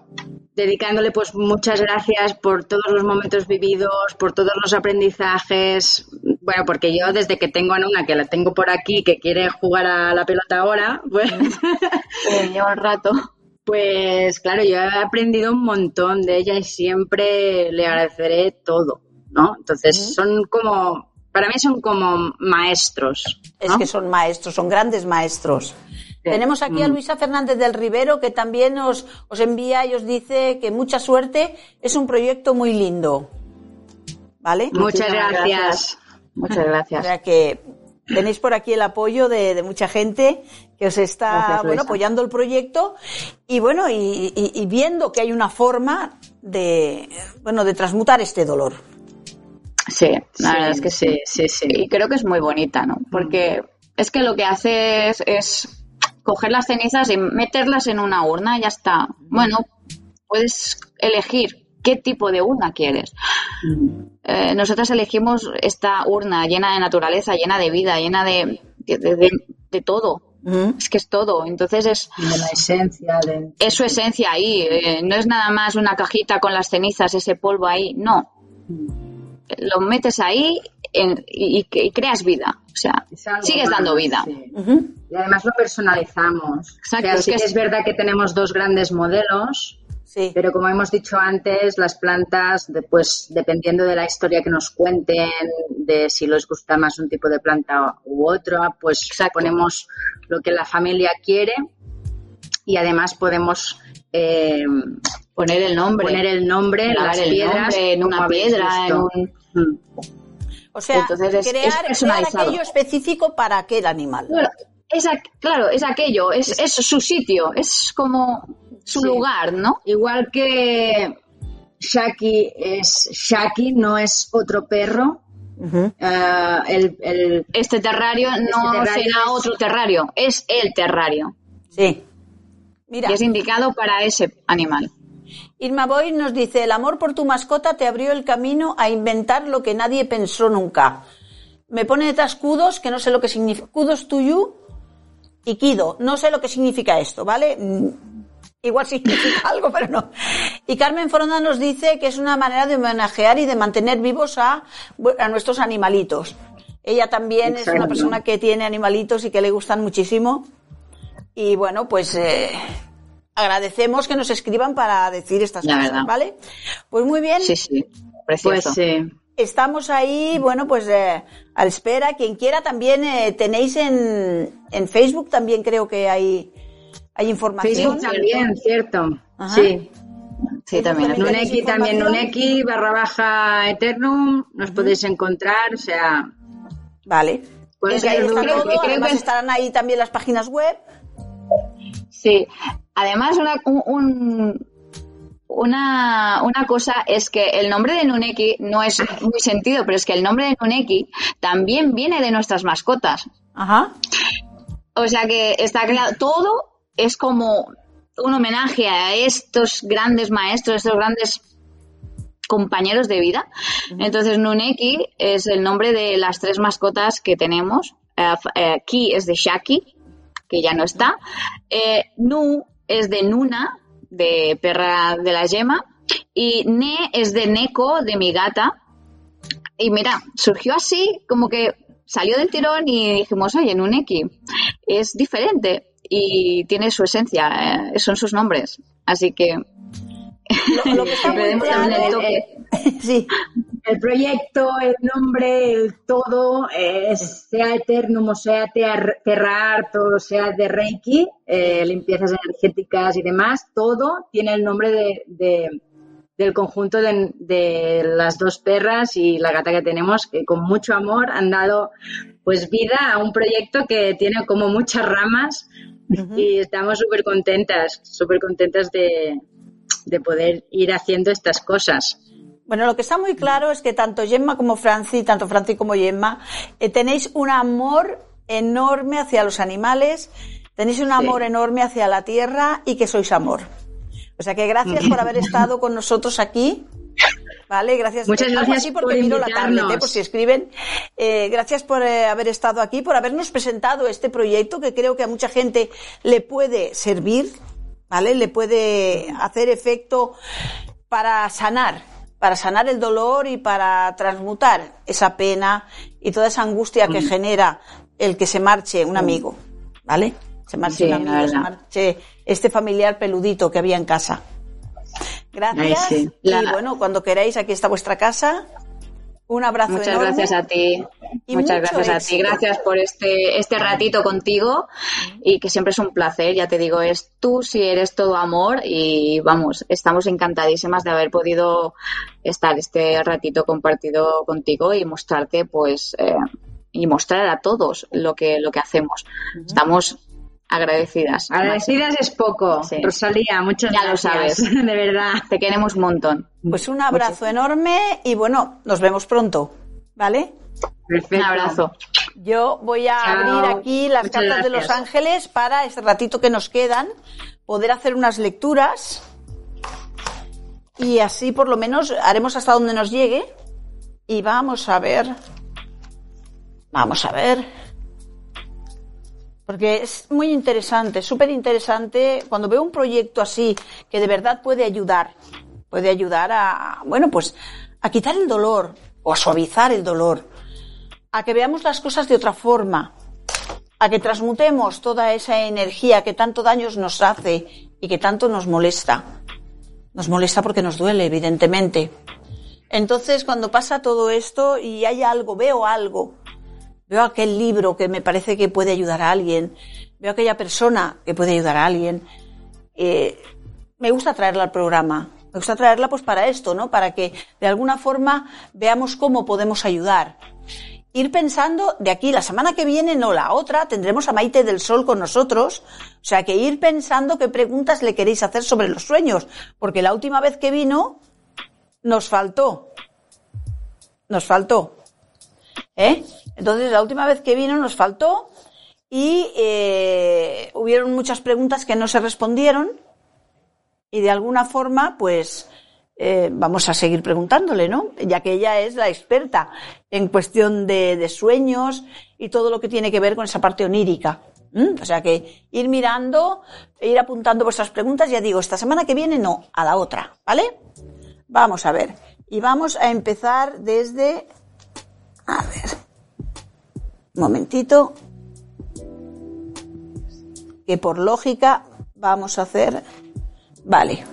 Dedicándole pues muchas gracias por todos los momentos vividos, por todos los aprendizajes. Bueno, porque yo desde que tengo a Nuna, que la tengo por aquí, que quiere jugar a la pelota ahora, pues, Eh, lleva un rato. pues claro, yo he aprendido un montón de ella y siempre le agradeceré todo, ¿no? Entonces son como, para mí son como maestros. Es ¿no? que son maestros, son grandes maestros. Tenemos aquí Mm. a Luisa Fernández del Rivero que también os, os envía y os dice que mucha suerte, es un proyecto muy lindo. ¿Vale? Muchas gracias. Muchas O gracias. sea que tenéis por aquí el apoyo de, de mucha gente que os está Gracias, bueno, apoyando el proyecto y bueno y, y- y viendo que hay una forma de bueno de transmutar este dolor. Sí, la Sí, verdad es que sí. sí, sí. Y creo que es muy bonita, ¿no? Porque es que lo que hace es, es coger las cenizas y meterlas en una urna y ya está. Bueno, puedes elegir qué tipo de urna quieres. Eh, nosotros elegimos esta urna llena de naturaleza, llena de vida, llena de, de, de- de todo. Es que es todo. Entonces es, la esencia de... es su esencia ahí. eh, no es nada más una cajita con las cenizas, ese polvo ahí. No. Lo metes ahí en- y, y- creas vida. O sea, sigues más, dando vida. sí. Y además lo personalizamos. Exacto, O sea, es sí que que es- es verdad que tenemos dos grandes modelos, Sí. pero como hemos dicho antes, las plantas, de- pues dependiendo de la historia que nos cuenten, de si les gusta más un tipo de planta u otra, pues Exacto. ponemos lo que la familia quiere y además podemos eh, Poner el nombre. poner el nombre las el piedras, nombre en una piedra, en un... O sea, Entonces es- es crear, crear personalizado. aquello específico para aquel animal. Claro, es, aqu- claro, es aquello, es, es su sitio, es como su Sí. lugar, ¿no? Igual que Shaki es Shaki, no es otro perro. Eh, el, el- Este terrario no terrario será es- otro terrario, es el terrario. Sí. Mira, Y es indicado para ese animal. Irma Boy nos dice, el amor por tu mascota te abrió el camino a inventar lo que nadie pensó nunca. Me pone detrás kudos, que no sé lo que significa. Kudos to you y Kido. No sé lo que significa esto, ¿vale? Mm, Igual significa algo, pero no. Y Carmen Foronda nos dice que es una manera de homenajear y de mantener vivos a, a nuestros animalitos. Ella también es una persona que tiene animalitos y que le gustan muchísimo. Y bueno, pues eh, agradecemos que nos escriban para decir estas La cosas, verdad. ¿vale? Pues muy bien. Sí, sí, pues precioso. sí. estamos ahí, bueno, pues eh, a la espera. Quien quiera también eh, tenéis en, en Facebook también creo que hay, hay información. Facebook también, cierto. Sí. Sí, también. Nuneki, también Nuneki, barra baja Eternum, nos podéis encontrar, o sea... Vale. Pues ahí está todo, además estarán ahí también las páginas web. Sí, además una, un, una, una, cosa es que el nombre de Nuneki no es muy sentido, pero es que el nombre de Nuneki también viene de nuestras mascotas. Ajá. O sea que está claro, todo es como un homenaje a estos grandes maestros, estos grandes compañeros de vida. Entonces, Nuneki es el nombre de las tres mascotas que tenemos. Eh, Ki es de Shaki, que ya no está. Eh, nu es de Nuna, de perra de la yema. Y Ne es de Neko, de mi gata. Y mira, surgió así, como que salió del tirón y dijimos, oye, Nuneki es diferente y tiene su esencia, eh, son sus nombres. Así que lo, que está muy claro, sí. el proyecto, el nombre, el todo, eh, sea Eternum o sea Terra o sea de Reiki, eh, limpiezas energéticas y demás, todo tiene el nombre de, del conjunto de, de, las dos perras y la gata que tenemos, que con mucho amor han dado pues vida a un proyecto que tiene como muchas ramas y estamos súper contentas, súper contentas de, de poder ir haciendo estas cosas. Bueno, lo que está muy claro es que tanto Gemma como Franci, tanto Franci como Gemma, eh, tenéis un amor enorme hacia los animales, tenéis un amor enorme hacia la tierra y que sois amor. O sea que gracias por haber estado con nosotros aquí. Vale, gracias. Muchas gracias así porque miro la tablet, ¿eh? por si escriben. Eh, gracias por eh, haber estado aquí, por habernos presentado este proyecto que creo que a mucha gente le puede servir, ¿vale? Le puede hacer efecto para sanar, para sanar el dolor y para transmutar esa pena y toda esa angustia que genera el que se marche un amigo, ¿vale? Se marche un amigo, se marche este familiar peludito que había en casa. Gracias. Y bueno, cuando queráis, aquí está vuestra casa. Un abrazo Muchas gracias a ti. Muchas gracias a ti. Gracias por este, este ratito contigo y que siempre es un placer. Ya te digo, es tú si eres todo amor y vamos, estamos encantadísimas de haber podido estar este ratito compartido contigo y mostrarte, pues, eh, y mostrar a todos lo que, lo que hacemos. Estamos agradecidas. Agradecidas es poco. Rosalía, muchas ya lo sabes. De verdad. Te queremos un montón. Pues un abrazo enorme y bueno, nos vemos pronto. ¿Vale? Un abrazo. Yo voy a abrir aquí las cartas de Los Ángeles para este ratito que nos quedan, poder hacer unas lecturas y así por lo menos haremos hasta donde nos llegue y vamos a ver. Vamos a ver. Porque es muy interesante, súper interesante cuando veo un proyecto así que de verdad puede ayudar, puede ayudar a, bueno, pues a quitar el dolor o a suavizar el dolor, a que veamos las cosas de otra forma, a que transmutemos toda esa energía que tanto daños nos hace y que tanto nos molesta. Nos molesta porque nos duele, evidentemente. Entonces, cuando pasa todo esto y hay algo, veo algo veo aquel libro que me parece que puede ayudar a alguien, veo aquella persona que puede ayudar a alguien, eh, me gusta traerla al programa. Me gusta traerla pues para esto, ¿no? Para que de alguna forma veamos cómo podemos ayudar. Ir pensando de aquí, la semana que viene, no la otra, tendremos a Maite del Sol con nosotros. O sea que ir pensando qué preguntas le queréis hacer sobre los sueños. Porque la última vez que vino, nos faltó. Nos faltó. ¿Eh? Entonces, la última vez que vino nos faltó y eh, hubieron muchas preguntas que no se respondieron y de alguna forma, pues, eh, vamos a seguir preguntándole, ¿no? Ya que ella es la experta en cuestión de, sueños y todo lo que tiene que ver con esa parte onírica. O sea que ir mirando, e ir apuntando vuestras preguntas, ya digo, esta semana que viene no, a la otra, ¿vale? Vamos a ver. Y vamos a empezar desde... A ver. Un momentito. Que por lógica vamos a hacer. Vale.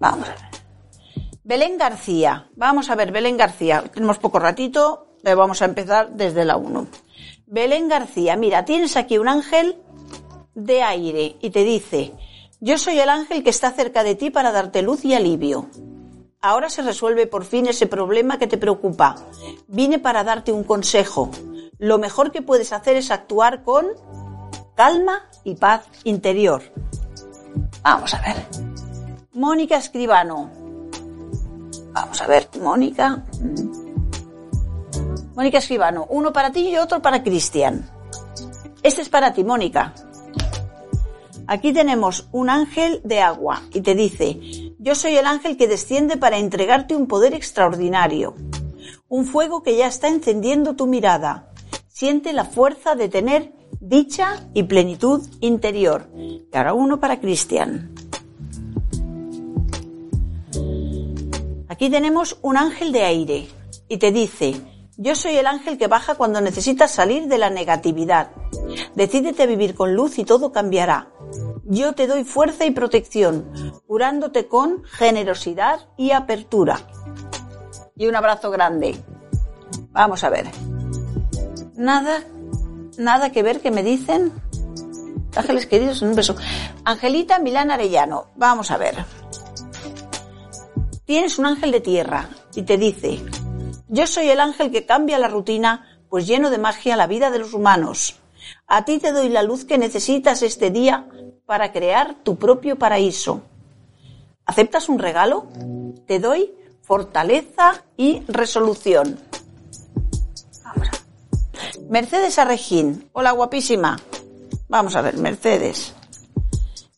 Vamos a ver. Belén García. Vamos a ver, Belén García. Tenemos poco ratito, pero vamos a empezar desde la 1. Belén García, mira, tienes aquí un ángel de aire y te dice, yo soy el ángel que está cerca de ti para darte luz y alivio. Ahora se resuelve por fin ese problema que te preocupa. Vine para darte un consejo. Lo mejor que puedes hacer es actuar con calma y paz interior. Vamos a ver. Mónica Escribano. Vamos a ver, Mónica. Mónica Escribano, uno para ti y otro para Cristian. Este es para ti, Mónica. Aquí tenemos un ángel de agua y te dice, yo soy el ángel que desciende para entregarte un poder extraordinario, un fuego que ya está encendiendo tu mirada. Siente la fuerza de tener dicha y plenitud interior. Ahora uno para Cristian. Aquí tenemos un ángel de aire y te dice, yo soy el ángel que baja cuando necesitas salir de la negatividad. Decídete vivir con luz y todo cambiará. Yo te doy fuerza y protección, curándote con generosidad y apertura. Y un abrazo grande. Vamos a ver. Nada, nada que ver que me dicen. Ángeles queridos, un beso. Angelita Milán Arellano. Vamos a ver. Tienes un ángel de tierra y te dice, yo soy el ángel que cambia la rutina, pues lleno de magia la vida de los humanos. A ti te doy la luz que necesitas este día para crear tu propio paraíso. ¿Aceptas un regalo? Te doy fortaleza y resolución. Mercedes Arrejín. Hola, guapísima. Vamos a ver, Mercedes.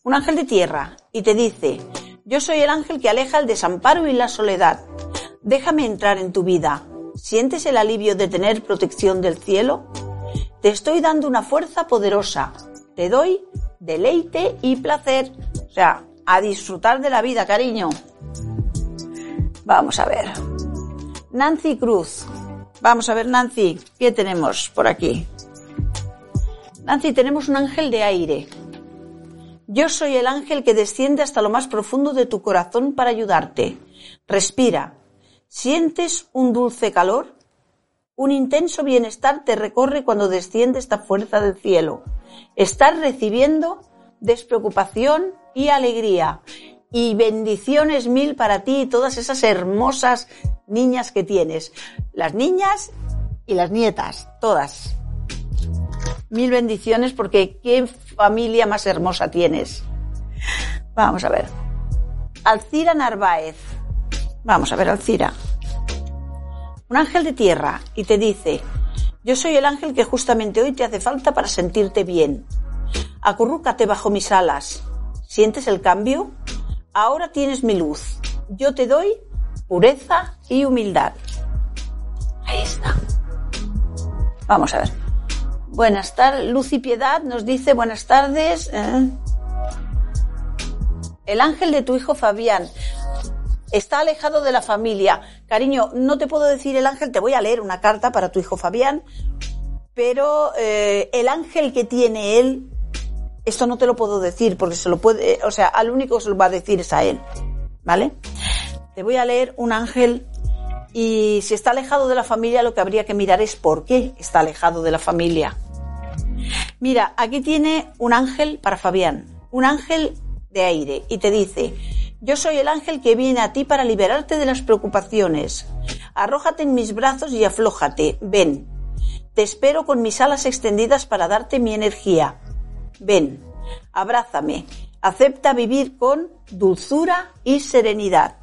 Un ángel de tierra y te dice, yo soy el ángel que aleja el desamparo y la soledad. Déjame entrar en tu vida. ¿Sientes el alivio de tener protección del cielo? Te estoy dando una fuerza poderosa. Te doy deleite y placer. O sea, a disfrutar de la vida, cariño. Vamos a ver. Nancy Cruz. Vamos a ver, Nancy, ¿qué tenemos por aquí? Nancy, tenemos un ángel de aire. Yo soy el ángel que desciende hasta lo más profundo de tu corazón para ayudarte. Respira. ¿Sientes un dulce calor? Un intenso bienestar te recorre cuando desciende esta fuerza del cielo. Estás recibiendo despreocupación y alegría. Y bendiciones mil para ti y todas esas hermosas niñas que tienes. Las niñas y las nietas, todas. Mil bendiciones porque qué familia más hermosa tienes. Vamos a ver. Alcira Narváez. Vamos a ver, Alcira. Un ángel de tierra y te dice, yo soy el ángel que justamente hoy te hace falta para sentirte bien. Acurrúcate bajo mis alas. ¿Sientes el cambio? Ahora tienes mi luz. Yo te doy pureza y humildad. Ahí está. Vamos a ver. Buenas tardes. Luz y Piedad nos dice buenas tardes. ¿eh? El ángel de tu hijo Fabián está alejado de la familia. Cariño, no te puedo decir el ángel, te voy a leer una carta para tu hijo Fabián, pero eh, el ángel que tiene él, esto no te lo puedo decir porque se lo puede, o sea, al único que se lo va a decir es a él, ¿vale? Te voy a leer un ángel y si está alejado de la familia, lo que habría que mirar es por qué está alejado de la familia. Mira, aquí tiene un ángel para Fabián, un ángel de aire, y te dice, yo soy el ángel que viene a ti para liberarte de las preocupaciones. Arrójate en mis brazos y aflójate. Ven. Te espero con mis alas extendidas para darte mi energía. Ven. Abrázame. Acepta vivir con dulzura y serenidad.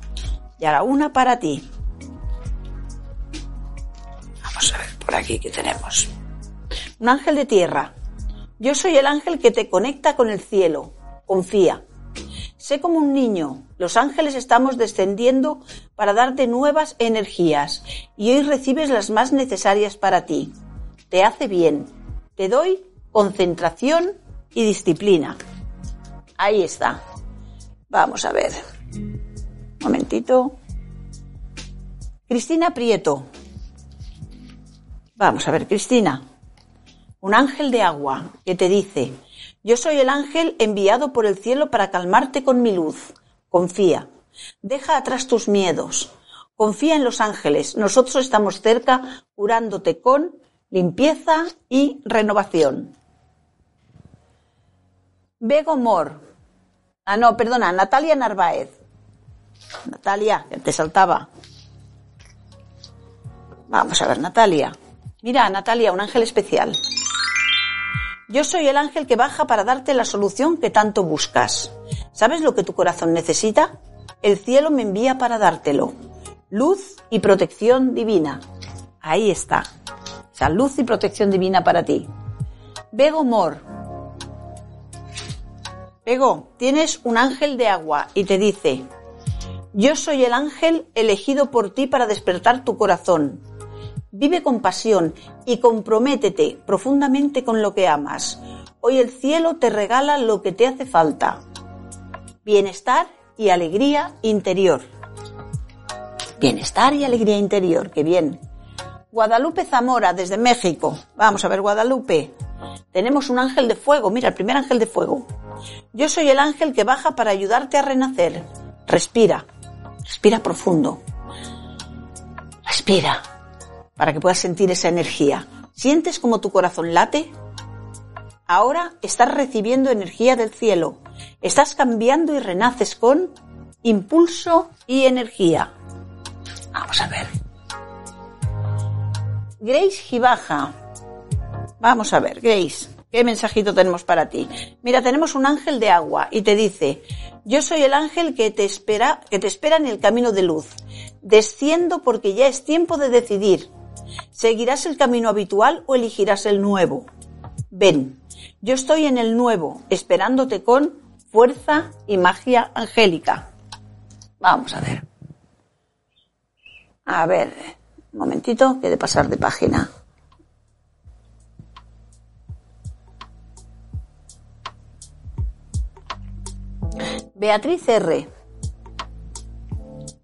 Y ahora una para ti. Vamos a ver por aquí qué tenemos. Un ángel de tierra. Yo soy el ángel que te conecta con el cielo. Confía. Sé como un niño, los ángeles estamos descendiendo para darte nuevas energías y hoy recibes las más necesarias para ti. Te hace bien. Te doy concentración y disciplina. Ahí está. Vamos a ver. Un momentito. Cristina Prieto. Vamos a ver, Cristina. Un ángel de agua que te dice, yo soy el ángel enviado por el cielo para calmarte con mi luz. Confía. Deja atrás tus miedos. Confía en los ángeles. Nosotros estamos cerca curándote con limpieza y renovación. Bego Mor. Ah, no, perdona, Natalia Narváez. Natalia, te saltaba. Vamos a ver, Natalia. Mira, Natalia, un ángel especial. Yo soy el ángel que baja para darte la solución que tanto buscas. ¿Sabes lo que tu corazón necesita? El cielo me envía para dártelo. Luz y protección divina. Ahí está. O sea, luz y protección divina para ti. Bego Mor. Bego, tienes un ángel de agua y te dice, yo soy el ángel elegido por ti para despertar tu corazón. Vive con pasión y comprométete profundamente con lo que amas. Hoy el cielo te regala lo que te hace falta. Bienestar y alegría interior. Bienestar y alegría interior, qué bien. Guadalupe Zamora, desde México. Vamos a ver, Guadalupe. Tenemos un ángel de fuego, mira, el primer ángel de fuego. Yo soy el ángel que baja para ayudarte a renacer. Respira, respira profundo. Respira para que puedas sentir esa energía. ¿Sientes como tu corazón late? Ahora estás recibiendo energía del cielo. Estás cambiando y renaces con impulso y energía. Vamos a ver. Grace Gibaja. Vamos a ver, Grace, ¿qué mensajito tenemos para ti? Mira, tenemos un ángel de agua y te dice, yo soy el ángel que te espera, que te espera en el camino de luz. Desciendo porque ya es tiempo de decidir. ¿Seguirás el camino habitual o elegirás el nuevo? Ven, yo estoy en el nuevo, esperándote con fuerza y magia angélica. Vamos a ver. A ver, un momentito, que de pasar de página. Beatriz R.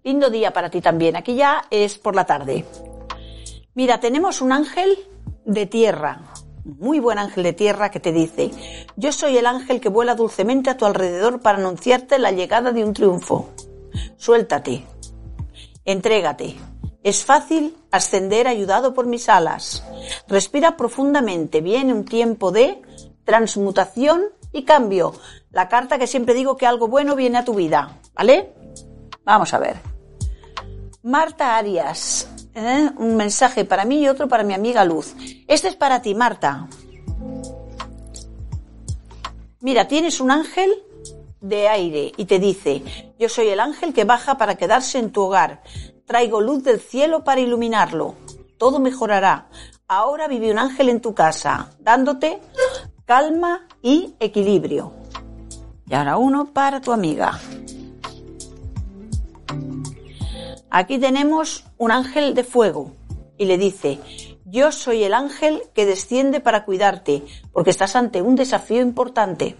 Lindo día para ti también. Aquí ya es por la tarde. Mira, tenemos un ángel de tierra, muy buen ángel de tierra que te dice, yo soy el ángel que vuela dulcemente a tu alrededor para anunciarte la llegada de un triunfo. Suéltate, entrégate. Es fácil ascender ayudado por mis alas. Respira profundamente. Viene un tiempo de transmutación y cambio. La carta que siempre digo que algo bueno viene a tu vida. ¿Vale? Vamos a ver. Marta Arias. ¿Eh? Un mensaje para mí y otro para mi amiga Luz. Este es para ti, Marta. Mira, tienes un ángel de aire y te dice, yo soy el ángel que baja para quedarse en tu hogar. Traigo luz del cielo para iluminarlo. Todo mejorará. Ahora vive un ángel en tu casa, dándote calma y equilibrio. Y ahora uno para tu amiga. Aquí tenemos un ángel de fuego y le dice, yo soy el ángel que desciende para cuidarte, porque estás ante un desafío importante.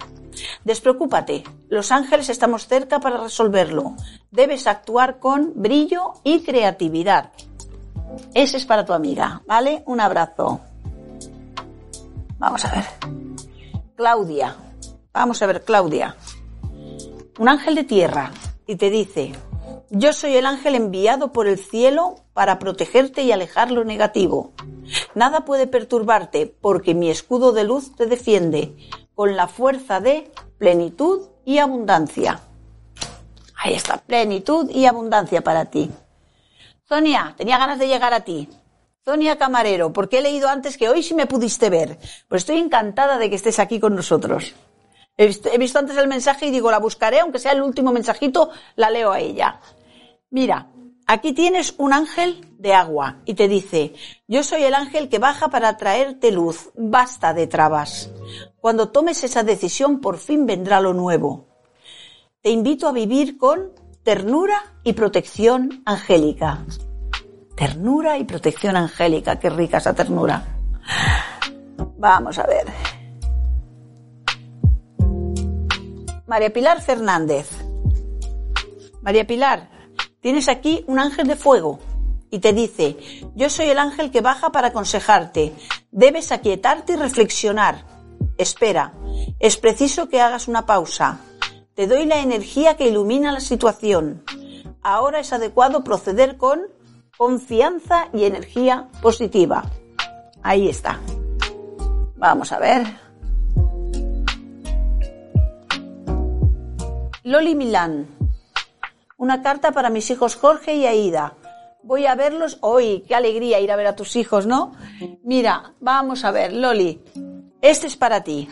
Despreocúpate, los ángeles estamos cerca para resolverlo. Debes actuar con brillo y creatividad. Ese es para tu amiga, ¿vale? Un abrazo. Vamos a ver. Claudia. Vamos a ver, Claudia. Un ángel de tierra y te dice, yo soy el ángel enviado por el cielo para protegerte y alejar lo negativo. Nada puede perturbarte porque mi escudo de luz te defiende con la fuerza de plenitud y abundancia. Ahí está, plenitud y abundancia para ti. Sonia, tenía ganas de llegar a ti. Sonia Camarero, porque he leído antes que hoy sí me pudiste ver. Pues estoy encantada de que estés aquí con nosotros. He visto, antes el mensaje y digo, la buscaré, aunque sea el último mensajito, la leo a ella. Mira, aquí tienes un ángel de agua y te dice, yo soy el ángel que baja para traerte luz, basta de trabas. Cuando tomes esa decisión por fin vendrá lo nuevo. Te invito a vivir con ternura y protección angélica. Ternura y protección angélica, qué rica esa ternura. Vamos a ver. María Pilar Fernández. María Pilar, tienes aquí un ángel de fuego y te dice, yo soy el ángel que baja para aconsejarte. Debes aquietarte y reflexionar. Espera, es preciso que hagas una pausa. Te doy la energía que ilumina la situación. Ahora es adecuado proceder con confianza y energía positiva. Ahí está. Vamos a ver. Loli Milán. Una carta para mis hijos Jorge y Aida. Voy a verlos hoy. Qué alegría ir a ver a tus hijos, ¿no? Mira, vamos a ver, Loli. Este es para ti.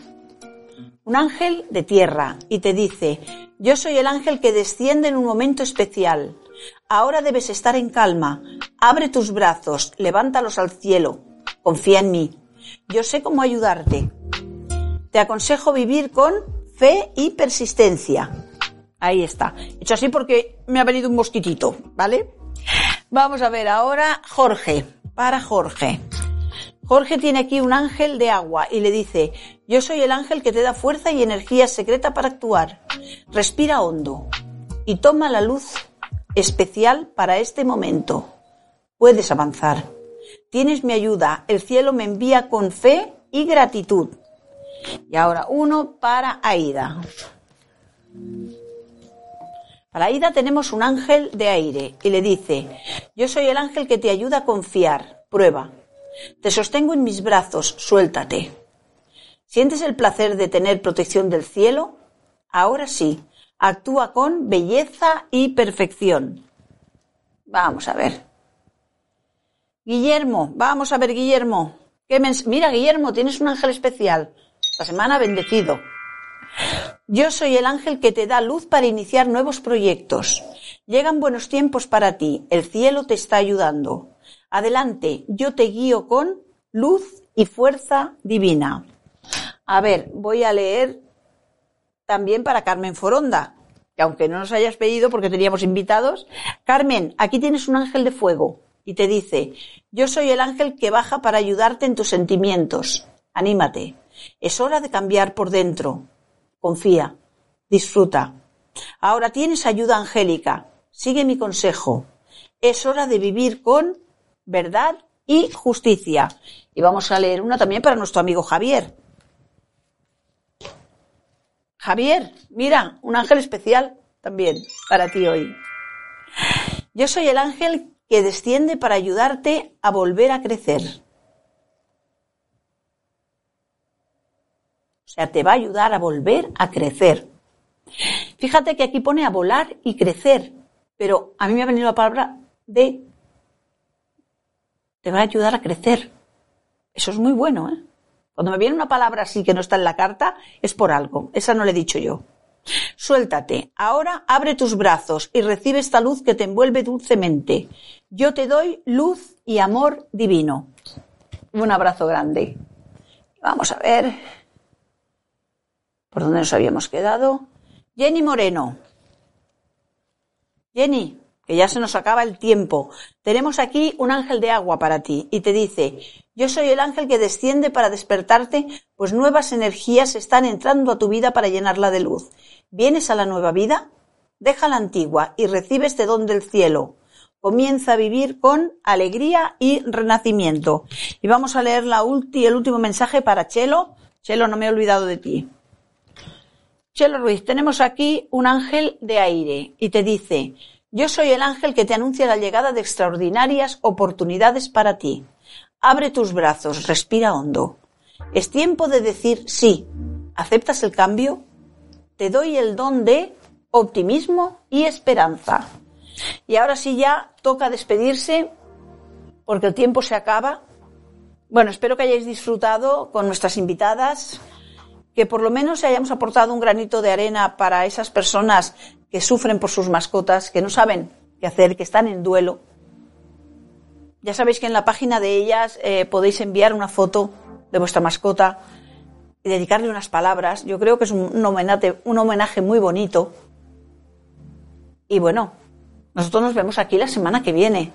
Un ángel de tierra y te dice, yo soy el ángel que desciende en un momento especial. Ahora debes estar en calma. Abre tus brazos, levántalos al cielo. Confía en mí. Yo sé cómo ayudarte. Te aconsejo vivir con fe y persistencia. Ahí está. He hecho así porque me ha venido un mosquitito, ¿vale? Vamos a ver ahora Jorge. Para Jorge. Jorge tiene aquí un ángel de agua y le dice, yo soy el ángel que te da fuerza y energía secreta para actuar. Respira hondo y toma la luz especial para este momento. Puedes avanzar. Tienes mi ayuda. El cielo me envía con fe y gratitud. Y ahora uno para Aida. Para Aida tenemos un ángel de aire y le dice, yo soy el ángel que te ayuda a confiar. Prueba. Te sostengo en mis brazos, suéltate. ¿Sientes el placer de tener protección del cielo? Ahora sí, actúa con belleza y perfección. Vamos a ver. Guillermo, vamos a ver, Guillermo. Mira, Guillermo, tienes un ángel especial. Esta semana bendecido. Yo soy el ángel que te da luz para iniciar nuevos proyectos. Llegan buenos tiempos para ti. El cielo te está ayudando. Adelante, yo te guío con luz y fuerza divina. A ver, voy a leer también para Carmen Foronda, que aunque no nos hayas pedido porque teníamos invitados, Carmen, aquí tienes un ángel de fuego y te dice, yo soy el ángel que baja para ayudarte en tus sentimientos. Anímate. Es hora de cambiar por dentro. Confía. Disfruta. Ahora tienes ayuda angélica. Sigue mi consejo. Es hora de vivir con verdad y justicia. Y vamos a leer una también para nuestro amigo Javier. Javier, mira, un ángel especial también para ti hoy. Yo soy el ángel que desciende para ayudarte a volver a crecer. O sea, te va a ayudar a volver a crecer. Fíjate que aquí pone a volar y crecer, pero a mí me ha venido la palabra de te va a ayudar a crecer. Eso es muy bueno, ¿eh? Cuando me viene una palabra así que no está en la carta, es por algo. Esa no le he dicho yo. Suéltate. Ahora abre tus brazos y recibe esta luz que te envuelve dulcemente. Yo te doy luz y amor divino. Un abrazo grande. Vamos a ver. ¿Por dónde nos habíamos quedado? Jenny Moreno. Jenny, que ya se nos acaba el tiempo. Tenemos aquí un ángel de agua para ti y te dice, yo soy el ángel que desciende para despertarte, pues nuevas energías están entrando a tu vida para llenarla de luz. ¿Vienes a la nueva vida? Deja la antigua y recibe este don del cielo. Comienza a vivir con alegría y renacimiento. Y vamos a leer la el último mensaje para Chelo. Chelo, no me he olvidado de ti. Chelo Ruiz, tenemos aquí un ángel de aire y te dice, yo soy el ángel que te anuncia la llegada de extraordinarias oportunidades para ti. Abre tus brazos, respira hondo. Es tiempo de decir sí. ¿Aceptas el cambio? Te doy el don de optimismo y esperanza. Y ahora sí ya toca despedirse porque el tiempo se acaba. Bueno, espero que hayáis disfrutado con nuestras invitadas, que por lo menos hayamos aportado un granito de arena para esas personas que sufren por sus mascotas, que no saben qué hacer, que están en duelo. Ya sabéis que en la página de ellas eh, podéis enviar una foto de vuestra mascota y dedicarle unas palabras. Yo creo que es un, homenaje, un homenaje muy bonito. Y bueno, nosotros nos vemos aquí la semana que viene.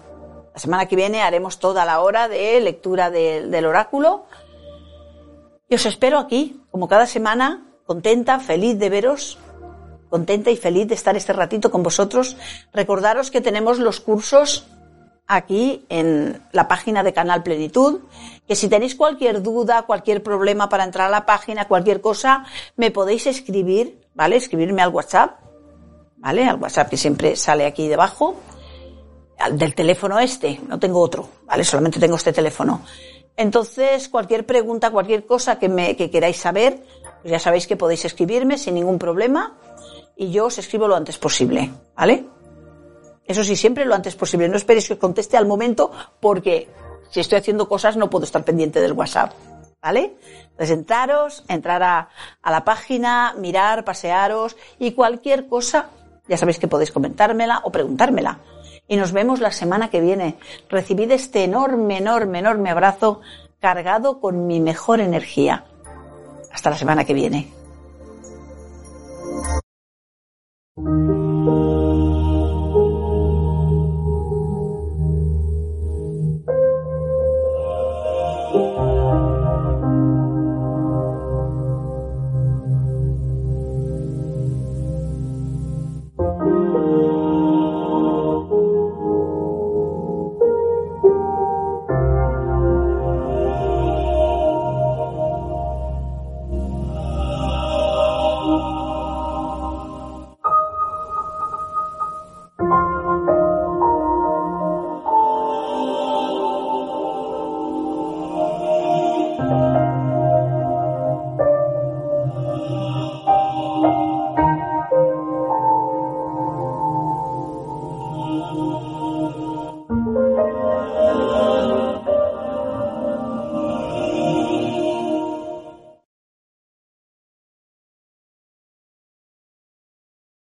La semana que viene haremos toda la hora de lectura del oráculo. Y os espero aquí, como cada semana, contenta, feliz de veros contenta y feliz de estar este ratito con vosotros. Recordaros que tenemos los cursos aquí en la página de Canal Plenitud, que si tenéis cualquier duda, cualquier problema para entrar a la página, cualquier cosa, me podéis escribir, ¿vale? Escribirme al WhatsApp, ¿vale? Al WhatsApp que siempre sale aquí debajo, del teléfono este, no tengo otro, ¿vale? Solamente tengo este teléfono. Entonces, cualquier pregunta, cualquier cosa que, queráis saber, pues ya sabéis que podéis escribirme sin ningún problema y yo os escribo lo antes posible, ¿vale? Eso sí, siempre lo antes posible. No esperéis que os conteste al momento porque si estoy haciendo cosas no puedo estar pendiente del WhatsApp. ¿Vale? Entonces entraros, entrar a, a la página, mirar, pasearos y cualquier cosa, ya sabéis que podéis comentármela o preguntármela. Y nos vemos la semana que viene. Recibid este enorme, enorme, enorme abrazo cargado con mi mejor energía. Hasta la semana que viene.